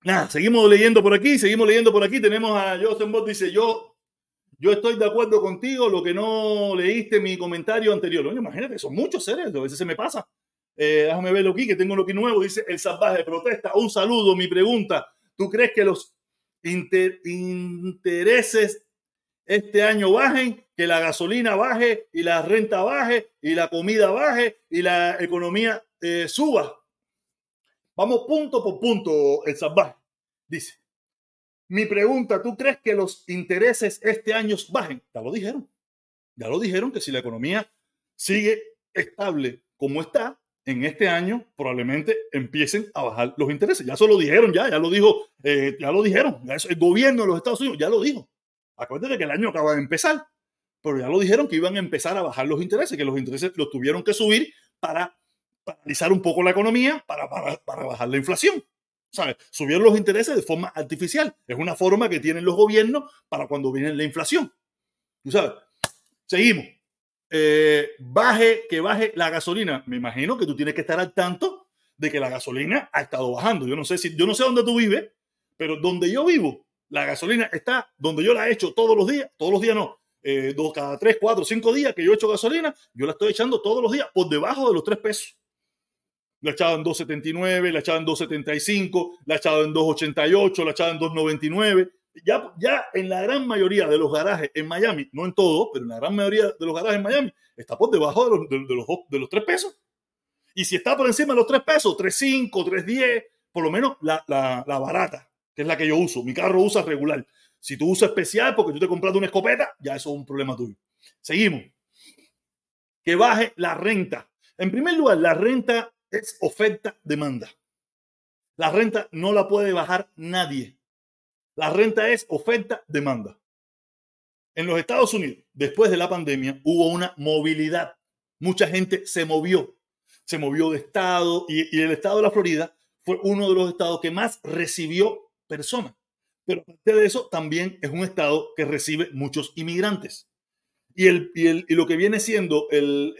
Nada, seguimos leyendo por aquí, seguimos leyendo por aquí. Tenemos a Joseph Bot, dice, yo, yo estoy de acuerdo contigo, lo que no leíste mi comentario anterior. Oye, imagínate, son muchos seres, a veces se me pasa. Eh, déjame verlo aquí, que tengo lo que nuevo. Dice el salvaje protesta. Un saludo, mi pregunta. ¿Tú crees que los intereses este año bajen, que la gasolina baje y la renta baje y la comida baje y la economía eh, suba. Vamos punto por punto, el salvaje. Dice, mi pregunta, ¿tú crees que los intereses este año bajen? Ya lo dijeron. Ya lo dijeron que si la economía sigue estable como está, en este año probablemente empiecen a bajar los intereses. Ya se lo dijeron, ya, ya lo dijo, eh, ya lo dijeron. el gobierno de los Estados Unidos ya lo dijo. Acuérdate que el año acaba de empezar, pero ya lo dijeron que iban a empezar a bajar los intereses, que los intereses los tuvieron que subir para paralizar un poco la economía, para, para, bajar la inflación. ¿Sabes? Subieron los intereses de forma artificial. Es una forma que tienen los gobiernos para cuando viene la inflación. ¿Tú sabes? Seguimos. Eh, baje, que baje la gasolina. Me imagino que tú tienes que estar al tanto de que la gasolina ha estado bajando. Yo no sé si, yo no sé dónde tú vives, pero donde yo vivo, la gasolina está donde yo la he hecho todos los días, todos los días no, eh, dos, cada tres, cuatro, cinco días que yo he hecho gasolina, yo la estoy echando todos los días por debajo de los tres pesos. La he echado en 2.79, la he echado en 2.75, la he echado en 2.88, la he echado en 2.99. Ya, ya en la gran mayoría de los garajes en Miami, no en todos, pero en la gran mayoría de los garajes en Miami, está por debajo de los, de, los, de los tres pesos. Y si está por encima de los tres pesos, 3.5, 3.10, por lo menos la, la, la barata, que es la que yo uso. Mi carro usa regular. Si tú usas especial porque tú te compraste una escopeta, ya eso es un problema tuyo. Seguimos. Que baje la renta. En primer lugar, la renta es oferta-demanda. La renta no la puede bajar nadie. La renta es oferta-demanda. En los Estados Unidos, después de la pandemia, hubo una movilidad. Mucha gente se movió, se movió de estado y, y el estado de la Florida fue uno de los estados que más recibió personas. Pero aparte de eso, también es un estado que recibe muchos inmigrantes. Y, el, y, y lo que viene siendo el,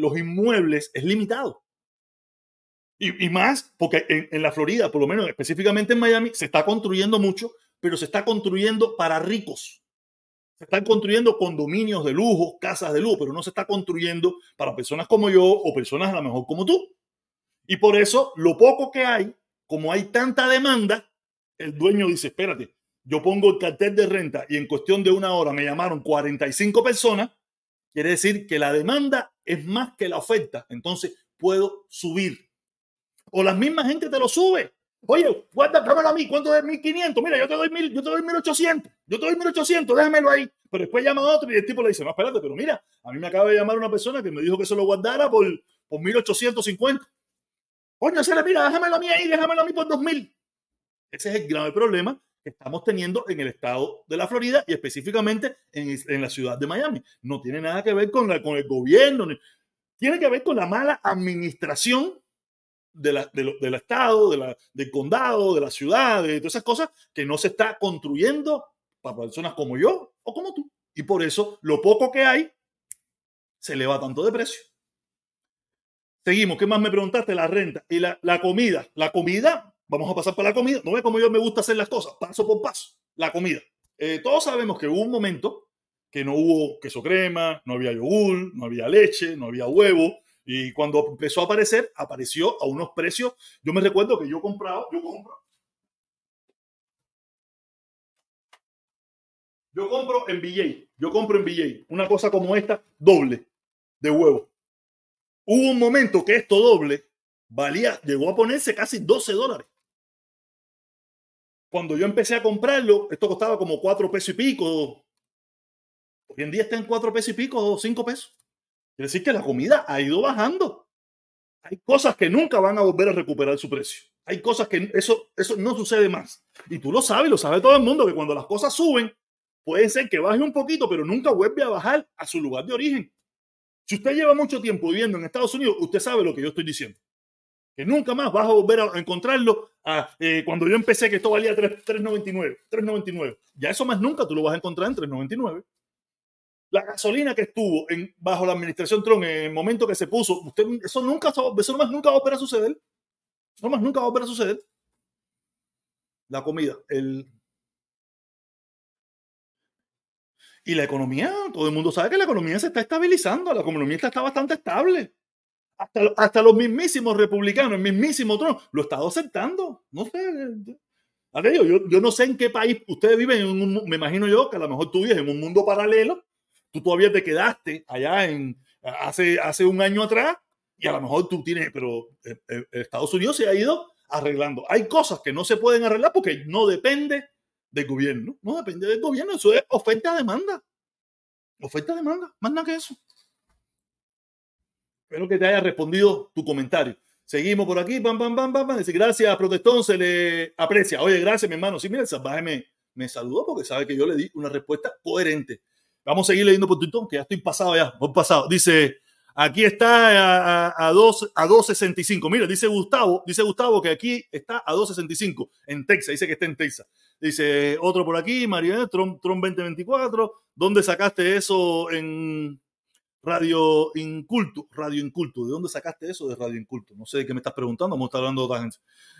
los inmuebles es limitado. Y, y más porque en, en, la Florida, por lo menos específicamente en Miami, se está construyendo mucho, pero se está construyendo para ricos. Se están construyendo condominios de lujo, casas de lujo, pero no se está construyendo para personas como yo o personas a lo mejor como tú. Y por eso, lo poco que hay, como hay tanta demanda, el dueño dice, espérate, yo pongo el cartel de renta y en cuestión de una hora me llamaron 45 personas, quiere decir que la demanda es más que la oferta. Entonces puedo subir. O la misma gente te lo sube. Oye, guarda, dámelo a mí, ¿cuánto es 1500? Mira, yo te doy mil, yo te doy 1800, yo te doy 1800, déjamelo ahí. Pero después llama a otro y el tipo le dice, no, espérate, pero mira, a mí me acaba de llamar una persona que me dijo que se lo guardara por, por 1850. Coño, se le mira, déjamelo a mí ahí, déjamelo a mí por 2000. Ese es el grave problema que estamos teniendo en el estado de la Florida y específicamente en, en la ciudad de Miami. No tiene nada que ver con, la, con el gobierno, ni, tiene que ver con la mala administración de la, de lo, del estado, de la, del condado, de la ciudad, de todas esas cosas que no se está construyendo para personas como yo o como tú. Y por eso lo poco que hay se eleva tanto de precio. Seguimos. ¿Qué más me preguntaste? La renta y la, la comida. La comida, vamos a pasar por la comida. No ve cómo yo me gusta hacer las cosas, paso por paso. La comida. Eh, todos sabemos que hubo un momento que no hubo queso crema, no había yogur, no había leche, no había huevo. Y cuando empezó a aparecer, apareció a unos precios. Yo me recuerdo que yo compraba, yo compro. Yo compro en BJ, yo compro en BJ una cosa como esta, doble de huevo. Hubo un momento que esto doble valía, llegó a ponerse casi 12 dólares. Cuando yo empecé a comprarlo, esto costaba como 4 pesos y pico. Hoy en día está en 4 pesos y pico o 5 pesos. Quiere decir que la comida ha ido bajando. Hay cosas que nunca van a volver a recuperar su precio. Hay cosas que eso, eso no sucede más. Y tú lo sabes, lo sabe todo el mundo, que cuando las cosas suben, puede ser que baje un poquito, pero nunca vuelve a bajar a su lugar de origen. Si usted lleva mucho tiempo viviendo en Estados Unidos, usted sabe lo que yo estoy diciendo. Que nunca más vas a volver a encontrarlo a, eh, cuando yo empecé que esto valía 3.99. 3.99. Ya eso más nunca tú lo vas a encontrar en 3.99. La gasolina que estuvo bajo la administración Trump en el momento que se puso, usted, eso nunca, eso más nunca va a volver a suceder. Eso más nunca va a volver a suceder. La comida, el, Y la economía, todo el mundo sabe que la economía se está estabilizando, la economía está bastante estable. Hasta, hasta, los mismísimos republicanos, el mismísimo Trump, lo está aceptando. No sé. Aquello, yo, yo no sé en qué país ustedes viven, me imagino yo que a lo mejor tú vives en un mundo paralelo, tú todavía te quedaste allá en hace, hace un año atrás y a lo mejor tú tienes, pero eh, eh, Estados Unidos se ha ido arreglando. Hay cosas que no se pueden arreglar porque no depende del gobierno. No depende del gobierno, eso es oferta-demanda. Oferta-demanda, más nada que eso. Espero que te haya respondido tu comentario. Seguimos por aquí, pam, pam, pam, pam. Dice, gracias, protestón, se le aprecia. Oye, gracias, mi hermano. Sí, mira, el salvaje me, me saludó porque sabe que yo le di una respuesta coherente. Vamos a seguir leyendo por Twitter, que ya estoy pasado ya, voy pasado. Dice, aquí está a, a, a, 2, a 2.65. Mira, dice Gustavo, dice Gustavo que aquí está a 2.65 en Texas, dice que está en Texas. Dice otro por aquí, María, Trump, Trump 2024. ¿Dónde sacaste eso en Radio Inculto? Radio Inculto. ¿De dónde sacaste eso de Radio Inculto? No sé de qué me estás preguntando, vamos a estar hablando de otra gente.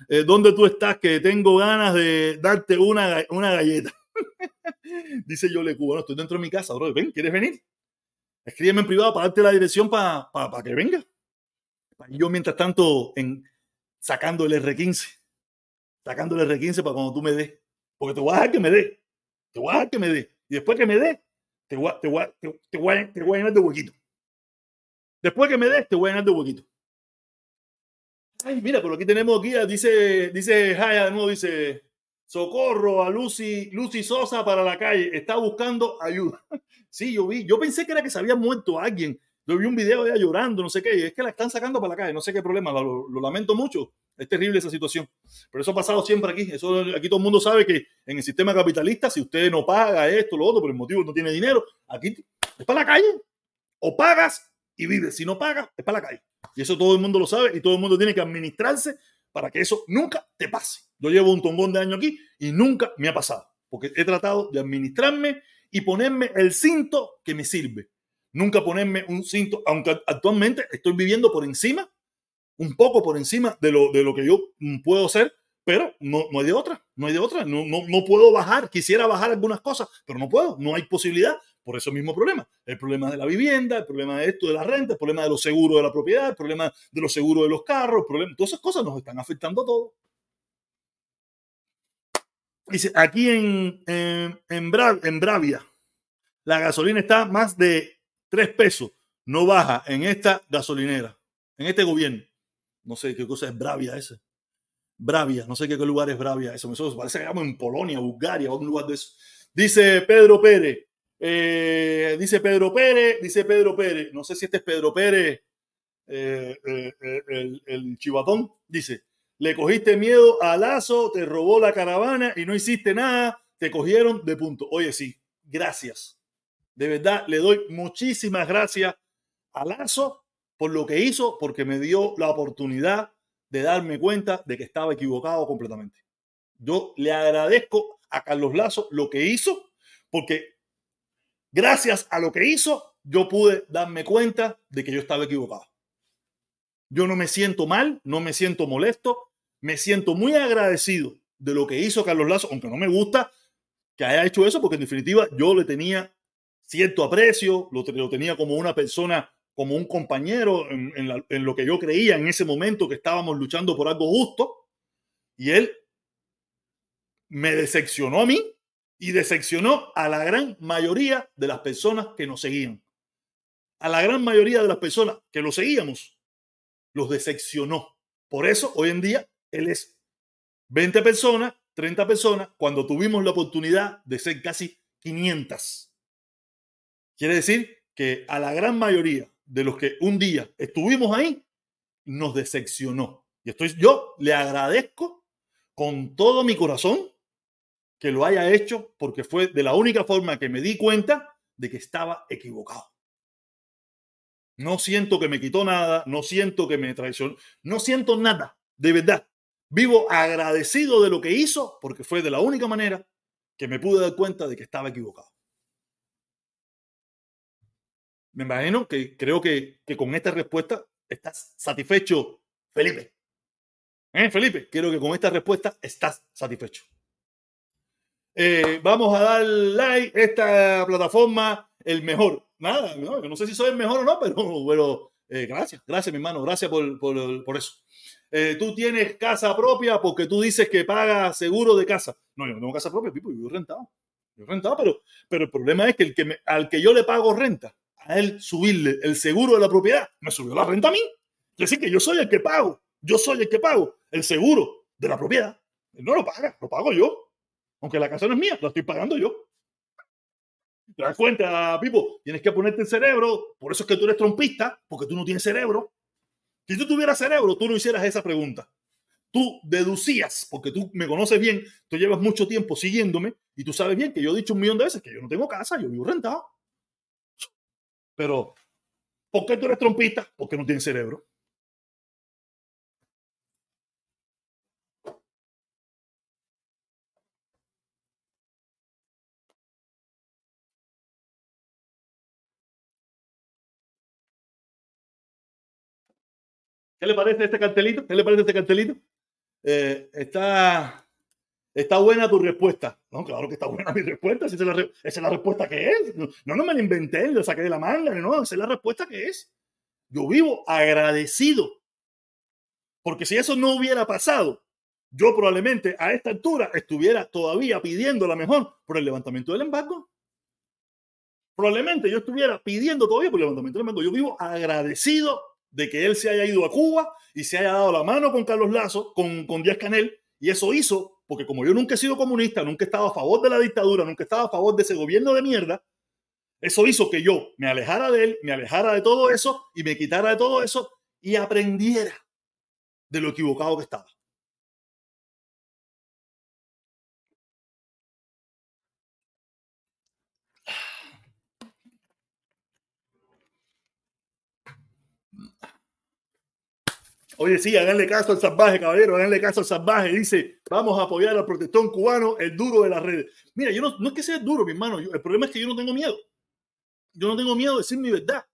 Eh, ¿Dónde tú estás? Que tengo ganas de darte una, una galleta. Dice yo le cubo, no, estoy dentro de mi casa, bro. Ven, ¿quieres venir? Escríbeme en privado para darte la dirección para pa, pa que venga. Yo, mientras tanto, en, sacando el R15, sacando el R15 para cuando tú me des. Porque te voy a dejar que me dé. Te voy a dejar que me dé. Y después que me dé, te voy, te, voy te, te, voy te voy a llenar de huequito. Después que me des, te voy a llenar de huequito. Ay, mira, por aquí tenemos aquí, dice, dice Jaya de nuevo, dice, socorro a Lucy, Lucy Sosa para la calle, está buscando ayuda. Sí, yo vi, yo pensé que era que se había muerto alguien Yo vi un video de ella llorando, no sé qué, y es que la están sacando para la calle, no sé qué problema, lo, lo lamento mucho. Es terrible esa situación. Pero eso ha pasado siempre aquí. Eso, aquí todo el mundo sabe que en el sistema capitalista, si usted no paga esto, lo otro, por el motivo no tiene dinero, aquí es para la calle. O pagas y vives. Si no pagas, es para la calle. Y eso todo el mundo lo sabe y todo el mundo tiene que administrarse para que eso nunca te pase. Yo llevo un tombón de año aquí y nunca me ha pasado. Porque he tratado de administrarme y ponerme el cinto que me sirve. Nunca ponerme un cinto, aunque actualmente estoy viviendo por encima un poco por encima de lo, de lo que yo mm, puedo hacer, pero no, no hay de otra, no hay de otra, no, no, no puedo bajar, quisiera bajar algunas cosas, pero no puedo, no hay posibilidad por eso mismo problema. El problema de la vivienda, el problema de esto de la renta, el problema de los seguros de la propiedad, el problema de los seguros de los carros, el problema, todas esas cosas nos están afectando a todos. Dice, aquí en, en, en, en Bravia, la gasolina está más de 3 pesos, no baja en esta gasolinera, en este gobierno. No sé qué cosa es Bravia ese. Bravia, no sé qué lugar es Bravia. Eso me parece que estamos en Polonia, Bulgaria, un lugar de eso. Dice Pedro Pérez. Eh, dice Pedro Pérez, dice Pedro Pérez. No sé si este es Pedro Pérez, eh, eh, el, el chivatón. Dice: Le cogiste miedo a Lazo, te robó la caravana y no hiciste nada. Te cogieron de punto. Oye, sí, gracias. De verdad, le doy muchísimas gracias a Lazo por lo que hizo, porque me dio la oportunidad de darme cuenta de que estaba equivocado completamente. Yo le agradezco a Carlos Lazo lo que hizo, porque gracias a lo que hizo, yo pude darme cuenta de que yo estaba equivocado. Yo no me siento mal, no me siento molesto, me siento muy agradecido de lo que hizo Carlos Lazo, aunque no me gusta que haya hecho eso, porque en definitiva yo le tenía cierto aprecio, lo, lo tenía como una persona como un compañero en, lo que yo creía en ese momento que estábamos luchando por algo justo. Y él me decepcionó a mí y decepcionó a la gran mayoría de las personas que nos seguían. A la gran mayoría de las personas que lo seguíamos, los decepcionó. Por eso hoy en día él es 20 personas, 30 personas, cuando tuvimos la oportunidad de ser casi 500. Quiere decir que a la gran mayoría de los que un día estuvimos ahí, nos decepcionó. Y estoy, yo le agradezco con todo mi corazón que lo haya hecho porque fue de la única forma que me di cuenta de que estaba equivocado. No siento que me quitó nada, no siento que me traicionó, no siento nada, de verdad. Vivo agradecido de lo que hizo porque fue de la única manera que me pude dar cuenta de que estaba equivocado me imagino que creo que, con esta respuesta estás satisfecho, Felipe. ¿Eh, Felipe? Quiero que con esta respuesta estás satisfecho. Eh, vamos a dar like esta plataforma, el mejor. Nada, no, no sé si soy el mejor o no, pero, pero eh, gracias, gracias, mi hermano, gracias por, por, eso. Eh, tú tienes casa propia porque tú dices que pagas seguro de casa. No, yo no tengo casa propia, yo vivo rentado. Yo rentado, pero, pero el problema es que, el que al que yo le pago renta, a él subirle el seguro de la propiedad, me subió la renta a mí. Es decir, que yo soy el que pago, yo soy el que pago el seguro de la propiedad. Él no lo paga, lo pago yo. Aunque la casa no es mía, la estoy pagando yo. ¿Te das cuenta, Pipo? Tienes que ponerte el cerebro. Por eso es que tú eres trompista, porque tú no tienes cerebro. Si tú tuvieras cerebro, tú no hicieras esa pregunta. Tú deducías, porque tú me conoces bien, tú llevas mucho tiempo siguiéndome y tú sabes bien que yo he dicho un millón de veces que yo no tengo casa, yo vivo rentado. Pero, ¿por qué tú eres trompista? Porque no tienes cerebro. ¿Qué le parece este cartelito? ¿Qué le parece este cartelito? Eh, está ¿Está buena tu respuesta? No, claro que está buena mi respuesta. Esa es la, respuesta que es. No, no me la inventé, la saqué de la manga. No, esa es la respuesta que es. Yo vivo agradecido. Porque si eso no hubiera pasado, yo probablemente a esta altura estuviera todavía pidiendo la mejor por el levantamiento del embargo. Probablemente yo estuviera pidiendo todavía por el levantamiento del embargo. Yo vivo agradecido de que él se haya ido a Cuba y se haya dado la mano con Carlos Lazo, con, con Díaz Canel, y eso hizo porque como yo nunca he sido comunista, nunca he estado a favor de la dictadura, nunca he estado a favor de ese gobierno de mierda, Eso hizo que yo me alejara de él, me alejara de todo eso y me quitara de todo eso y aprendiera de lo equivocado que estaba. Oye, sí, háganle caso al salvaje, caballero, háganle caso al salvaje. Dice, vamos a apoyar al protestón cubano, el duro de las redes. Mira, yo no, es que sea duro, mi hermano. el problema es que yo no tengo miedo. Yo no tengo miedo de decir mi verdad.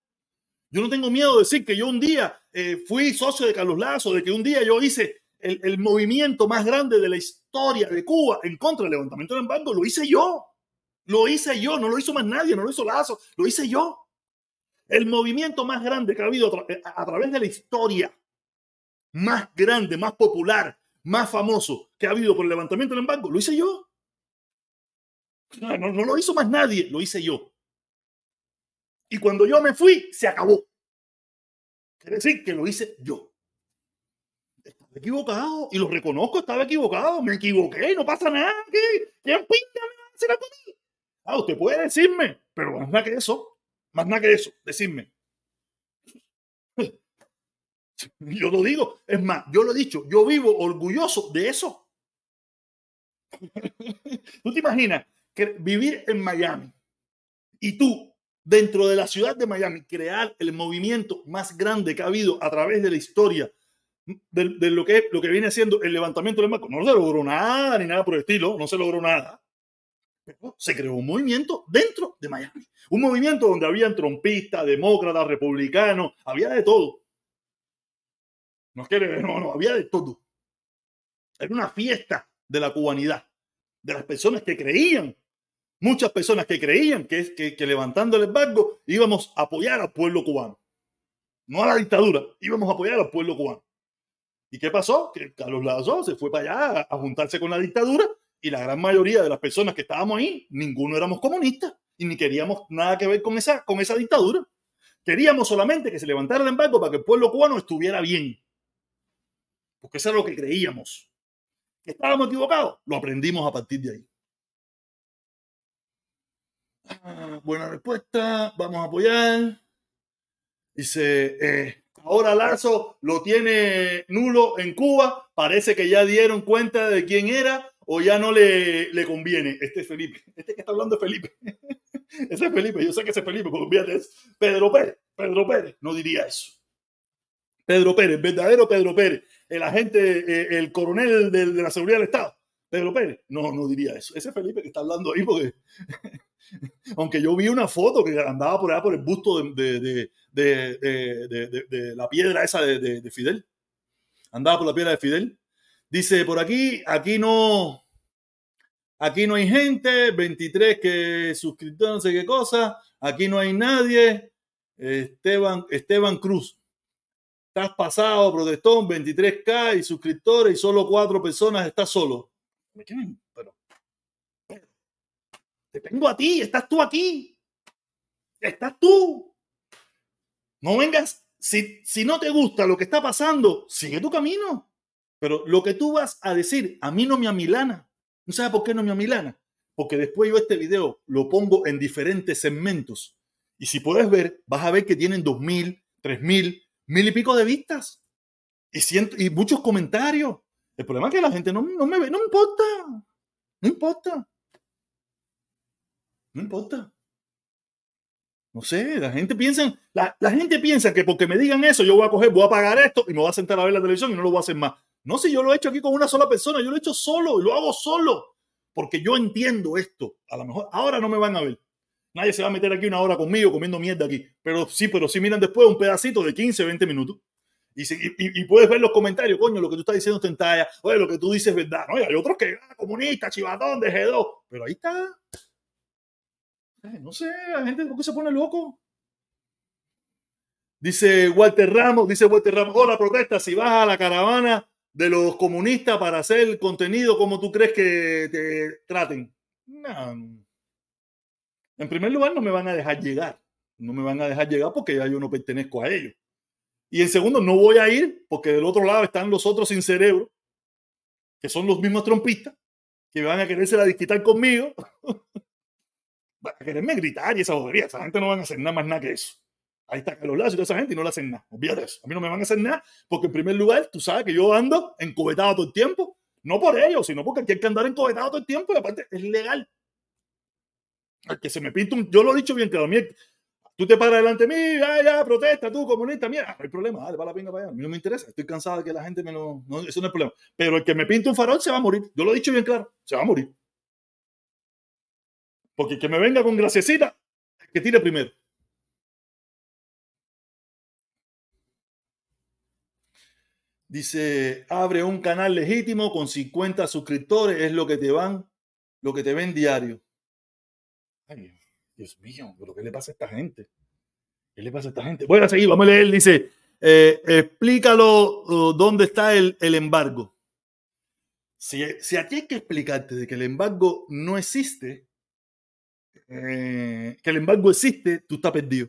Yo no tengo miedo de decir que yo un día eh, fui socio de Carlos Lazo, de que un día yo hice el, movimiento más grande de la historia de Cuba en contra del levantamiento del embargo. Lo hice yo. Lo hice yo. No lo hizo más nadie. No lo hizo Lazo. Lo hice yo. El movimiento más grande que ha habido a través de la historia más grande, más popular, más famoso que ha habido por el levantamiento del embargo, lo hice yo. No, no, lo hizo más nadie, lo hice yo. Y cuando yo me fui, se acabó. Quiere decir que lo hice yo. Estaba equivocado y lo reconozco, estaba equivocado, me equivoqué, no pasa nada. ¿Qué? ¿Quién pinta me va a hacer? Ah, usted puede decirme, pero más nada que eso, más nada que eso, decirme. Yo lo digo, es más, yo lo he dicho, yo vivo orgulloso de eso. ¿Tú te imaginas que vivir en Miami y tú, dentro de la ciudad de Miami, crear el movimiento más grande que ha habido a través de la historia de, de lo, que, lo que viene siendo el levantamiento del marco? No se logró nada ni nada por el estilo, no se logró nada. Pero se creó un movimiento dentro de Miami. Un movimiento donde habían trompistas, demócratas, republicanos, había de todo. No, quiere, no, no, había de todo. Era una fiesta de la cubanidad, de las personas que creían, muchas personas que creían que, que, que levantando el embargo íbamos a apoyar al pueblo cubano. No a la dictadura, íbamos a apoyar al pueblo cubano. ¿Y qué pasó? Que Carlos Lazo se fue para allá a juntarse con la dictadura y la gran mayoría de las personas que estábamos ahí, ninguno éramos comunistas y ni queríamos nada que ver con esa, con esa dictadura. Queríamos solamente que se levantara el embargo para que el pueblo cubano estuviera bien porque eso es lo que creíamos. ¿Estábamos equivocados? Lo aprendimos a partir de ahí. Ah, buena respuesta, vamos a apoyar. Dice, eh, ahora Lazo lo tiene nulo en Cuba, parece que ya dieron cuenta de quién era o ya no le, le conviene. Este es Felipe, este que está hablando es Felipe. ese es Felipe, yo sé que ese es Felipe, pero es Pedro Pérez, Pedro Pérez, no diría eso. Pedro Pérez, verdadero Pedro Pérez, el agente, eh, el coronel de, la seguridad del Estado, Pedro Pérez. No, no diría eso. Ese Felipe que está hablando ahí, porque aunque yo vi una foto que andaba por allá por el busto de, de la piedra esa de, Fidel. Andaba por la piedra de Fidel. Dice, por aquí, aquí no, aquí no hay gente, 23 que suscriptores, no sé qué cosa, aquí no hay nadie. Esteban, Esteban Cruz, estás pasado, protestón, 23K y suscriptores y solo cuatro personas, estás solo. Pero, pero, te tengo a ti, estás tú aquí. Estás tú. No vengas, si, si no te gusta lo que está pasando, sigue tu camino. Pero lo que tú vas a decir, a mí no me amilana. ¿No sabes por qué no me amilana? Porque después yo este video lo pongo en diferentes segmentos. Y si puedes ver, vas a ver que tienen 2.000, 3.000, mil y pico de vistas y, y muchos comentarios. El problema es que la gente no, no me ve, no importa, no importa, no importa. No sé, la gente piensa, la, la, gente piensa que porque me digan eso, yo voy a coger, voy a pagar esto y me voy a sentar a ver la televisión y no lo voy a hacer más. No, si yo lo he hecho aquí con una sola persona, yo lo he hecho solo y lo hago solo, porque yo entiendo esto. A lo mejor ahora no me van a ver, Nadie se va a meter aquí una hora conmigo comiendo mierda aquí. Pero sí, pero sí miran después un pedacito de 15, 20 minutos. Y, puedes ver los comentarios, coño, lo que tú estás diciendo está en talla, oye, lo que tú dices es verdad. No, hay otros que, ah, comunista, chivatón, de G2. Pero ahí está. No sé, la gente, ¿por qué se pone loco? Dice Walter Ramos, dice Walter Ramos, hola, protesta, si vas a la caravana de los comunistas para hacer contenido, ¿cómo tú crees que te traten? No, en primer lugar, no me van a dejar llegar. No me van a dejar llegar porque ya yo no pertenezco a ellos. Y en segundo, no voy a ir porque del otro lado están los otros sin cerebro, que son los mismos trompistas, que van a quererse la disquitar conmigo. a quererme gritar y esa bobería. Esa gente no van a hacer nada más nada que eso. Ahí está Carlos Lazo y toda esa gente y no le hacen nada. Olvídate eso. A mí no me van a hacer nada porque en primer lugar, tú sabes que yo ando encobetado todo el tiempo. No por ellos, sino porque aquí hay que andar encobetado todo el tiempo y aparte es legal. Al que se me pinta un... Yo lo he dicho bien claro. Tú te paras delante de mí, ya, ya, protesta, tú, comunista, mira, no hay problema, dale, va la pinga para allá. A mí no me interesa. Estoy cansado de que la gente me lo... Eso no es problema. Pero el que me pinta un farol se va a morir. Yo lo he dicho bien claro. Se va a morir. Porque el que me venga con graciecita, que tire primero. Dice, abre un canal legítimo con 50 suscriptores, es lo que te van, lo que te ven diario. Dios mío, pero ¿qué le pasa a esta gente? ¿Qué le pasa a esta gente? A seguir, vamos a leer, dice, eh, explícalo uh, dónde está el, el embargo. Si, aquí hay que explicarte de que el embargo no existe, eh, que el embargo existe, tú estás perdido.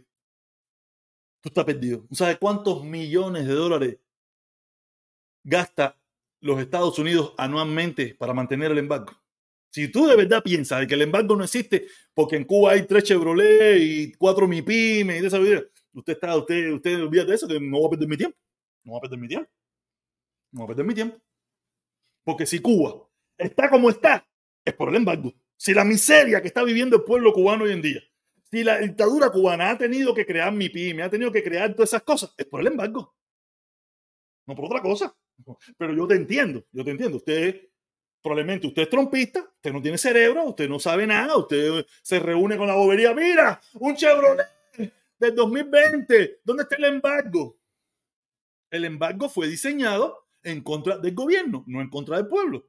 Tú estás perdido. ¿Sabes cuántos millones de dólares gasta los Estados Unidos anualmente para mantener el embargo. Si tú de verdad piensas que el embargo no existe porque en Cuba hay tres Chevrolet y cuatro MIPIME y de esa vida, usted está, usted, usted olvídate de eso, que no va a perder mi tiempo. No va a perder mi tiempo. No va a perder mi tiempo. Porque si Cuba está como está, es por el embargo. Si la miseria que está viviendo el pueblo cubano hoy en día, si la dictadura cubana ha tenido que crear MIPIME, ha tenido que crear todas esas cosas, es por el embargo. No por otra cosa. Pero yo te entiendo, yo te entiendo. Usted, probablemente usted es trompista, usted no tiene cerebro, usted no sabe nada, usted se reúne con la bobería. Mira, un Chevrolet del 2020, ¿dónde está el embargo? El embargo fue diseñado en contra del gobierno, no en contra del pueblo.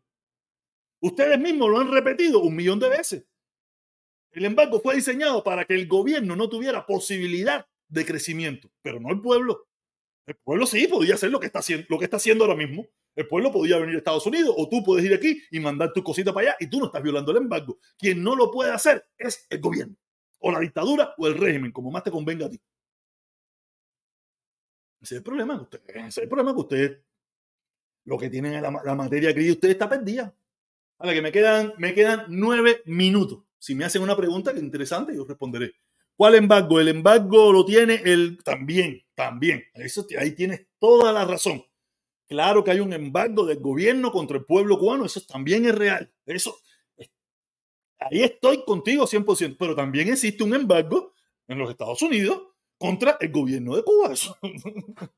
Ustedes mismos lo han repetido un millón de veces. El embargo fue diseñado para que el gobierno no tuviera posibilidad de crecimiento, pero no el pueblo. El pueblo sí podía hacer lo que está haciendo, lo que está haciendo ahora mismo. El pueblo podía venir a Estados Unidos o tú puedes ir aquí y mandar tu cosita para allá y tú no estás violando el embargo. Quien no lo puede hacer es el gobierno o la dictadura o el régimen, como más te convenga a ti. Ese es el problema que usted, ese es el problema que usted, lo que tienen en la, la materia gris, usted está perdida. Ahora que me quedan, me quedan nueve minutos. Si me hacen una pregunta que interesante, yo responderé. ¿Cuál embargo? El embargo lo tiene el también, también. Eso, ahí tienes toda la razón. Claro que hay un embargo del gobierno contra el pueblo cubano, eso también es real. Eso, ahí estoy contigo 100%, pero también existe un embargo en los Estados Unidos contra el gobierno de Cuba.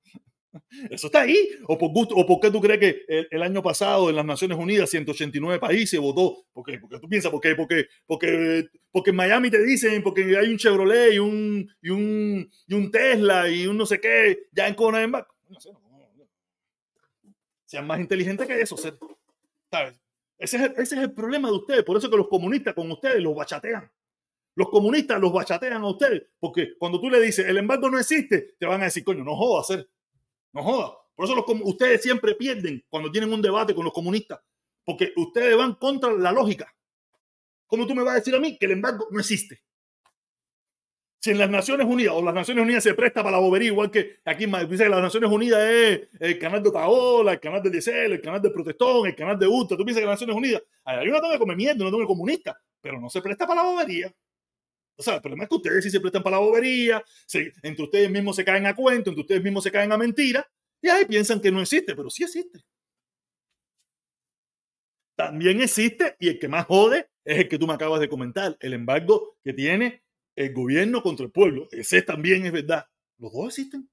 eso está ahí. ¿O por, gusto, ¿O por qué tú crees que el, año pasado en las Naciones Unidas 189 países votó? ¿Por qué? Porque tú piensas, ¿por qué? Porque, porque, porque en Miami te dicen, porque hay un Chevrolet y un, y un, y un Tesla y un no sé qué, ya en Cona no, no. Sean más inteligentes que eso, ¿sabes? Ese es, el, ese es el problema de ustedes. Por eso que los comunistas con ustedes los bachatean. Los comunistas los bachatean a ustedes. Porque cuando tú le dices, el embargo no existe, te van a decir, coño, no jodas. No joda. Por eso los, ustedes siempre pierden cuando tienen un debate con los comunistas. Porque ustedes van contra la lógica. ¿Cómo tú me vas a decir a mí que el embargo no existe? Si en las Naciones Unidas o las Naciones Unidas se presta para la bobería, igual que aquí dice que las Naciones Unidas es el canal de Otaola, el canal de Diesel, el canal de Protestón, el canal de Ultra. Tú piensas que las Naciones Unidas hay una toma come mierda, una toma comunista, pero no se presta para la bobería. O sea, el problema es que ustedes sí se prestan para la bobería, se, entre ustedes mismos se caen a cuento, entre ustedes mismos se caen a mentira, y ahí piensan que no existe, pero sí existe. También existe, y el que más jode es el que tú me acabas de comentar, el embargo que tiene el gobierno contra el pueblo. Ese también es verdad. Los dos existen.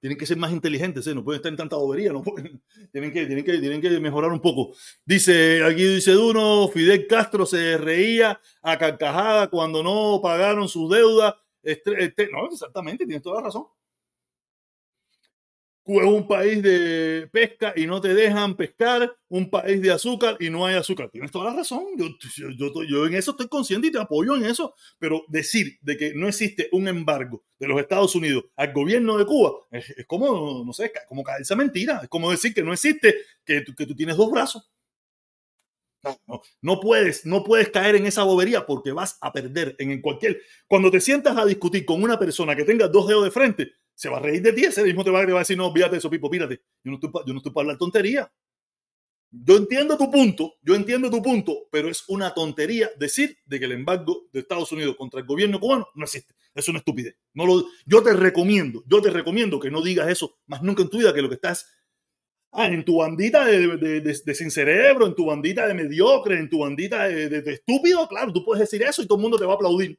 Tienen que ser más inteligentes, ¿eh? no pueden estar en tanta bobería, no tienen, que, tienen, que, mejorar un poco. Dice, aquí dice uno, Fidel Castro se reía a carcajada cuando no pagaron su deuda. Este, este, no, exactamente, tienes toda la razón. Cuba es un país de pesca y no te dejan pescar, un país de azúcar y no hay azúcar. Tienes toda la razón. Yo, yo, yo, yo, en eso estoy consciente y te apoyo en eso. Pero decir de que no existe un embargo de los Estados Unidos al gobierno de Cuba es, es como, no sé, como caerse mentira. Es como decir que no existe, que, que tú tienes dos brazos. No, no, no, puedes, no puedes caer en esa bobería porque vas a perder en cualquier. Cuando te sientas a discutir con una persona que tenga dos dedos de frente, se va a reír de ti, ese mismo te va, a decir, no, olvídate de eso, Pipo, pírate. Yo no estoy, para hablar tontería. Yo entiendo tu punto, yo entiendo tu punto, pero es una tontería decir de que el embargo de Estados Unidos contra el gobierno cubano no existe. Es una estupidez. No lo, yo te recomiendo, yo te recomiendo que no digas eso más nunca en tu vida, que lo que estás ah, en tu bandita de, de, de, sin cerebro, en tu bandita de mediocre, en tu bandita de, estúpido, claro, tú puedes decir eso y todo el mundo te va a aplaudir.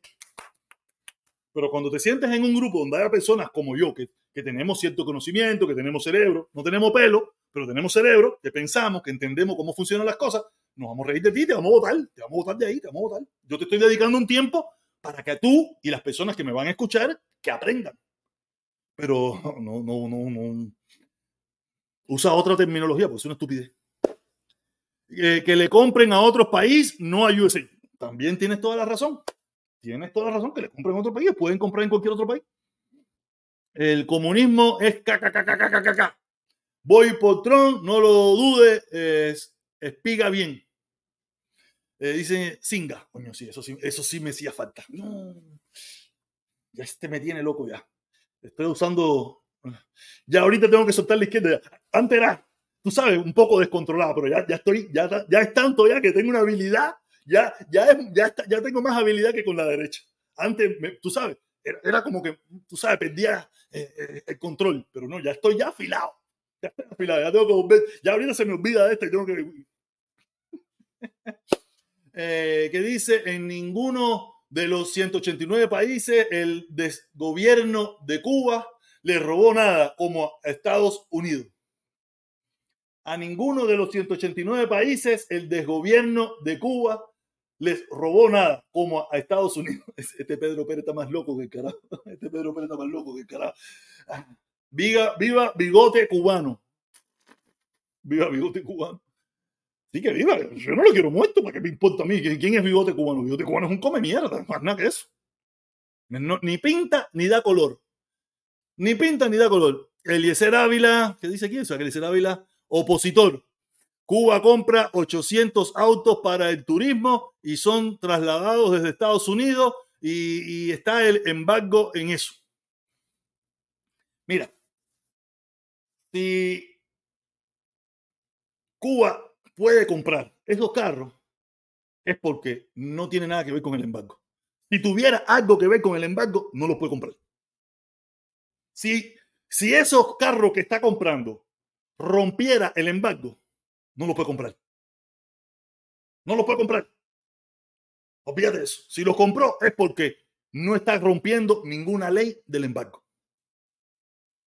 Pero cuando te sientes en un grupo donde hay personas como yo, que, que tenemos cierto conocimiento, que tenemos cerebro, no tenemos pelo, pero tenemos cerebro, que pensamos, que entendemos cómo funcionan las cosas, nos vamos a reír de ti, te vamos a votar, te vamos a votar de ahí, te vamos a votar. Yo te estoy dedicando un tiempo para que tú y las personas que me van a escuchar, que aprendan. Pero no, no, no, no. Usa otra terminología, pues es una estupidez. que le compren a otros países, no a USA. También tienes toda la razón. Tienes toda la razón que le compren a otro país. Pueden comprar en cualquier otro país. El comunismo es caca, Voy por Trump, no lo dude, es, espiga bien. Eh, dice Singa. Coño, sí, eso sí, eso sí me hacía falta. Ya este me tiene loco ya. Estoy usando. Ya ahorita tengo que soltar la izquierda. Antes era, tú sabes, un poco descontrolado, pero ya, ya estoy, ya, ya es tanto ya que tengo una habilidad. Ya, ya, ya, ya tengo más habilidad que con la derecha. Antes, tú sabes, era, como que, tú sabes, perdía eh, eh, el control, pero no, ya estoy ya afilado. Ya estoy afilado, ya tengo que volver. Ya ahorita se me olvida de tengo que. eh, que dice: en ninguno de los 189 países el gobierno de Cuba le robó nada como a Estados Unidos. A ninguno de los 189 países el desgobierno de Cuba les robó nada, como a Estados Unidos. Este Pedro Pérez está más loco que el carajo. Este Pedro Pérez está más loco que el carajo. Viva, viva bigote cubano. Viva bigote cubano. Sí que viva. Yo no lo quiero muerto, ¿para qué me importa a mí? ¿Quién es bigote cubano? Bigote cubano es un come mierda, más nada que eso. ni pinta ni da color. Ni pinta ni da color. Eliezer Ávila, ¿qué dice aquí? O sea, Eliezer Ávila, opositor. Cuba compra 800 autos para el turismo y son trasladados desde Estados Unidos y, está el embargo en eso. Mira, si Cuba puede comprar esos carros, es porque no tiene nada que ver con el embargo. Si tuviera algo que ver con el embargo, no los puede comprar. Si, si esos carros que está comprando rompiera el embargo, no los puede comprar. No los puede comprar. Olvídate de eso. Si los compró es porque no está rompiendo ninguna ley del embargo.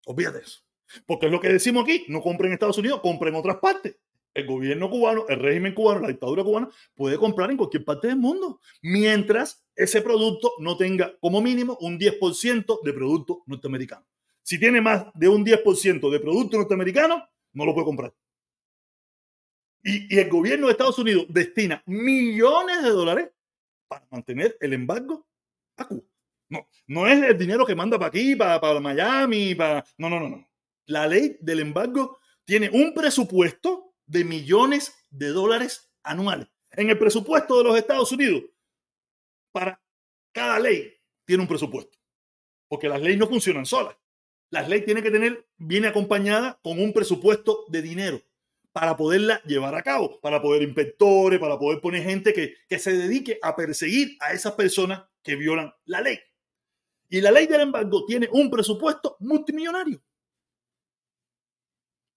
Olvídate de eso. Porque es lo que decimos aquí, no compren en Estados Unidos, compren en otras partes el gobierno cubano, el régimen cubano, la dictadura cubana puede comprar en cualquier parte del mundo, mientras ese producto no tenga como mínimo un 10% de producto norteamericano. Si tiene más de un 10% de producto norteamericano, no lo puede comprar. Y, el gobierno de Estados Unidos destina millones de dólares para mantener el embargo a Cuba. No, no es el dinero que manda para aquí, para, para Miami, para... No, no, no, no. La ley del embargo tiene un presupuesto de millones de dólares anuales. En el presupuesto de los Estados Unidos, para cada ley tiene un presupuesto, porque las leyes no funcionan solas. Las leyes tienen que tener, viene acompañada con un presupuesto de dinero para poderla llevar a cabo, para poder inspectores, para poder poner gente que, que se dedique a perseguir a esas personas que violan la ley. Y la ley del embargo tiene un presupuesto multimillonario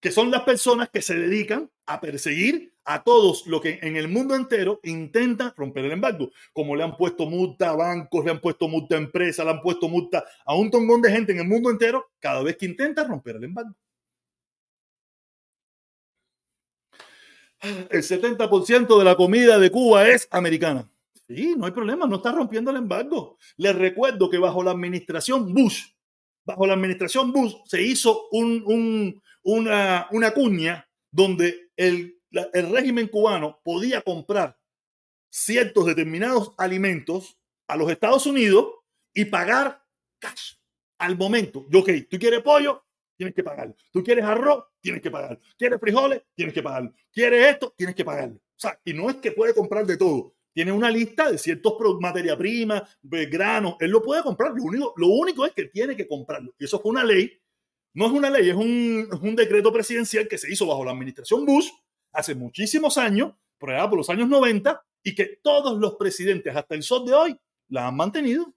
que son las personas que se dedican a perseguir a todos los que en el mundo entero intentan romper el embargo. Como le han puesto multa a bancos, le han puesto multa a empresas, le han puesto multa a un tongón de gente en el mundo entero cada vez que intenta romper el embargo. El 70% de la comida de Cuba es americana. Sí, no hay problema, no está rompiendo el embargo. Les recuerdo que bajo la administración Bush, bajo la administración Bush se hizo un, una, una cuña donde el, el régimen cubano podía comprar ciertos determinados alimentos a los Estados Unidos y pagar cash al momento. Yo, ok, tú quieres pollo, tienes que pagarlo. Tú quieres arroz, tienes que pagarlo. ¿Quieres frijoles? Tienes que pagarlo. ¿Quieres esto? Tienes que pagarlo. O sea, y no es que puede comprar de todo. Tiene una lista de ciertos materia prima, granos. Él lo puede comprar. Lo único, lo único es que tiene que comprarlo. Y eso fue una ley no es una ley, es un, decreto presidencial que se hizo bajo la administración Bush, hace muchísimos años, por allá por los años 90, y que todos los presidentes hasta el sol de hoy la han mantenido.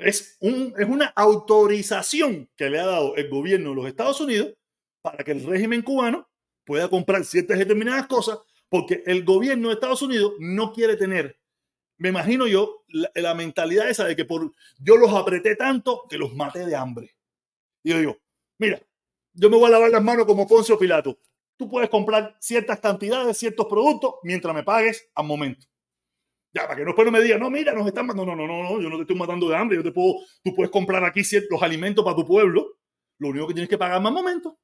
es, un, es una autorización que le ha dado el gobierno de los Estados Unidos para que el régimen cubano pueda comprar ciertas determinadas cosas, porque el gobierno de Estados Unidos no quiere tener, me imagino yo, la, mentalidad esa de que por yo los apreté tanto que los maté de hambre. Y yo digo, mira, yo me voy a lavar las manos como Poncio Pilato. Tú puedes comprar ciertas cantidades, ciertos productos, mientras me pagues al momento. Ya, para que no después no me digan, no, mira, nos están matando. No, no, no, no, yo no te estoy matando de hambre. Yo te puedo, tú puedes comprar aquí ciertos alimentos para tu pueblo. Lo único que tienes que pagar más momento.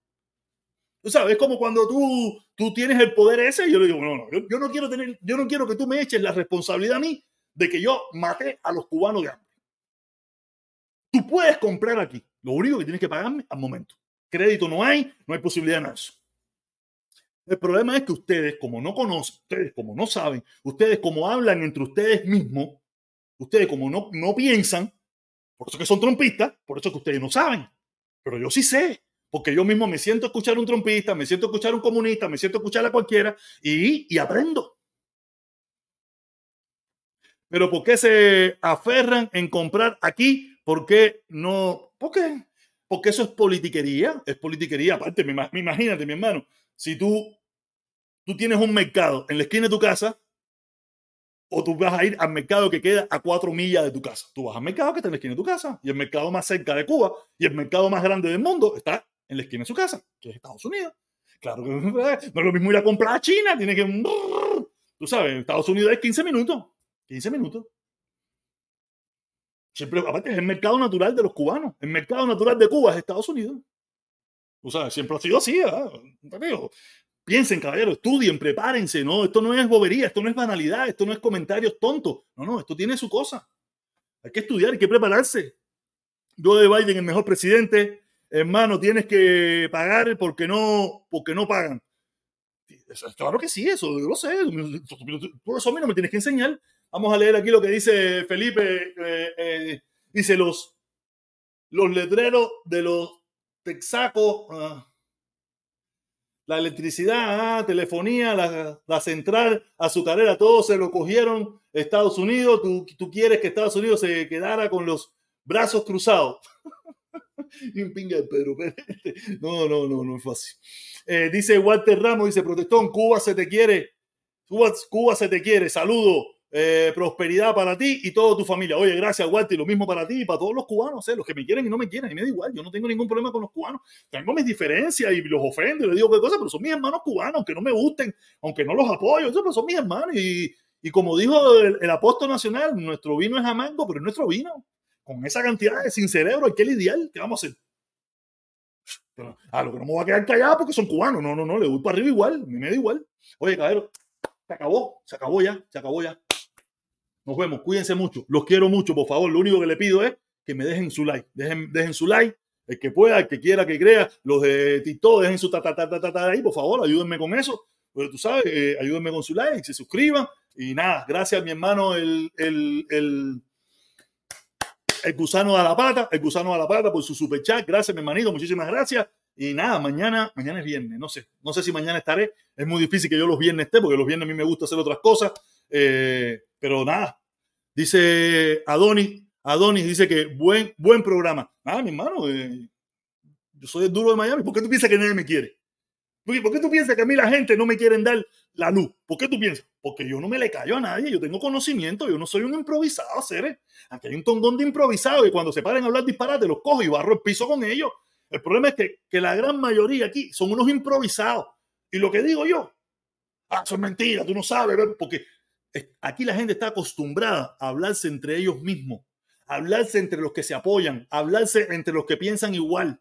Tú sabes, es como cuando tú, tú tienes el poder ese y yo le digo, no, no, yo, no quiero tener, yo no quiero que tú me eches la responsabilidad a mí de que yo maté a los cubanos de hambre. Puedes comprar aquí. Lo único que tienes que pagarme al momento. Crédito no hay, no hay posibilidad de eso. El problema es que ustedes, como no conocen, ustedes como no saben, ustedes como hablan entre ustedes mismos, ustedes como no, no piensan, por eso que son trompistas, por eso que ustedes no saben. Pero yo sí sé, porque yo mismo me siento a escuchar un trompista, me siento a escuchar un comunista, me siento escuchar a cualquiera y, y aprendo. Pero ¿por qué se aferran en comprar aquí? ¿Por qué no? ¿Por qué? Porque eso es politiquería, es politiquería. Aparte, me, imagínate, mi hermano, si tú, tú tienes un mercado en la esquina de tu casa, o tú vas a ir al mercado que queda a cuatro millas de tu casa. Tú vas al mercado que está en la esquina de tu casa, y el mercado más cerca de Cuba, y el mercado más grande del mundo está en la esquina de su casa, que es Estados Unidos. Claro que no es lo mismo ir a comprar a China, tiene que... Tú sabes, Estados Unidos es 15 minutos. 15 minutos. Siempre, aparte, es el mercado natural de los cubanos. El mercado natural de Cuba es Estados Unidos. O sea, siempre ha sido así. Piensen, caballeros, estudien, prepárense. No, esto no es bobería, esto no es banalidad, esto no es comentarios tontos. No, no, esto tiene su cosa. Hay que estudiar, hay que prepararse. Yo de Biden, el mejor presidente, hermano, tienes que pagar porque no, porque no pagan. Claro que sí, eso yo lo sé. Por eso a mí no me tienes que enseñar. Vamos a leer aquí lo que dice Felipe. Eh, eh, dice los, los letreros de los texacos, ah, la electricidad, ah, telefonía, la, central azucarera, todo se lo cogieron Estados Unidos. Tú, quieres que Estados Unidos se quedara con los brazos cruzados. un pinga de Pedro No, no, no, no es fácil. Eh, dice Walter Ramos, dice, protestón, Cuba se te quiere. Cuba, Cuba se te quiere. Saludo. Eh, prosperidad para ti y toda tu familia. Oye, gracias, Walter, y lo mismo para ti y para todos los cubanos, ¿eh? los que me quieren y no me quieren, y me da igual, yo no tengo ningún problema con los cubanos. Tengo mis diferencias y los ofendo y les digo qué cosa, pero son mis hermanos cubanos, aunque no me gusten, aunque no los apoyo, eso, son mis hermanos. Y, y como dijo el, apóstol nacional, nuestro vino es amargo, pero es nuestro vino con esa cantidad de sin cerebro hay que lidiar. ¿Qué vamos a hacer? a lo que no me voy a quedar callado porque son cubanos. No, no, no, le voy para arriba igual. Me da igual. Oye, caballero, se acabó, se acabó ya, se acabó ya. Nos vemos, cuídense mucho. Los quiero mucho, por favor. Lo único que le pido es que me dejen su like. Dejen, dejen su like. El que pueda, el que quiera, que crea. Los de TikTok, dejen su ta, ta, ta, ta, ta, ahí, por favor. Ayúdenme con eso. Pero tú sabes, eh, ayúdenme con su like, se suscriban. Y nada, gracias a mi hermano, el, el, el gusano a la pata, el gusano a la pata por su super chat. Gracias, mi hermanito, muchísimas gracias. Y nada, mañana, mañana es viernes, no sé, no sé si mañana estaré. Es muy difícil que yo los viernes esté, porque los viernes a mí me gusta hacer otras cosas. Eh, pero nada, dice Adonis, Adonis dice que buen, buen programa. Nada, mi hermano, eh, yo soy el duro de Miami. ¿Por qué tú piensas que nadie me quiere? ¿Por qué tú piensas que a mí la gente no me quieren dar la luz? ¿Por qué tú piensas? Porque yo no me le callo a nadie, yo tengo conocimiento, yo no soy un improvisado, seres. Aquí hay un tondón de improvisado y cuando se paren a hablar disparate los cojo y barro el piso con ellos. El problema es que, que la gran mayoría aquí son unos improvisados. Y lo que digo yo, ah, eso es mentira, tú no sabes, porque aquí la gente está acostumbrada a hablarse entre ellos mismos, a hablarse entre los que se apoyan, a hablarse entre los que piensan igual.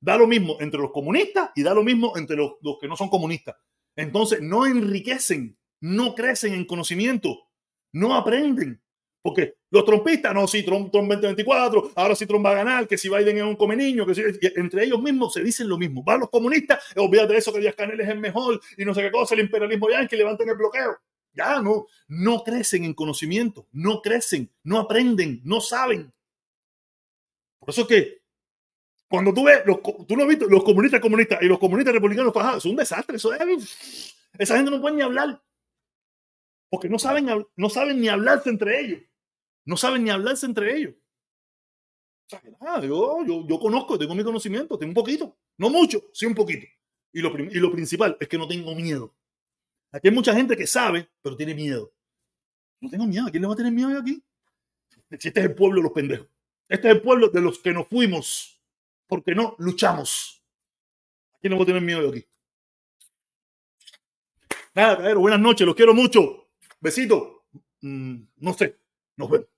Da lo mismo entre los comunistas y da lo mismo entre los, que no son comunistas. Entonces, no enriquecen, no crecen en conocimiento, no aprenden. Porque los trompistas, no, sí, Trump, 2024, ahora sí Trump va a ganar, que si Biden es un come niño, que si, entre ellos mismos se dicen lo mismo. Van los comunistas, olvídate de eso que Díaz Canel es el mejor y no sé qué cosa, el imperialismo ya, que levanten el bloqueo. Ya no, no crecen en conocimiento, no crecen, no aprenden, no saben. Por eso que Cuando tú ves, los, tú no has visto, los comunistas comunistas y los comunistas republicanos fajados, es un desastre. Eso es, esa gente no puede ni hablar. Porque no saben, no saben ni hablarse entre ellos. No saben ni hablarse entre ellos. yo, yo, yo conozco, tengo mi conocimiento, tengo un poquito. No mucho, sí un poquito. Y lo, y lo principal es que no tengo miedo. Aquí hay mucha gente que sabe, pero tiene miedo. No tengo miedo. ¿A quién le va a tener miedo yo aquí? Si este es el pueblo de los pendejos. Este es el pueblo de los que nos fuimos porque no luchamos. ¿A quién le va a tener miedo yo aquí? Nada, caballero, buenas noches, los quiero mucho. Besito. Mm, no sé, nos vemos.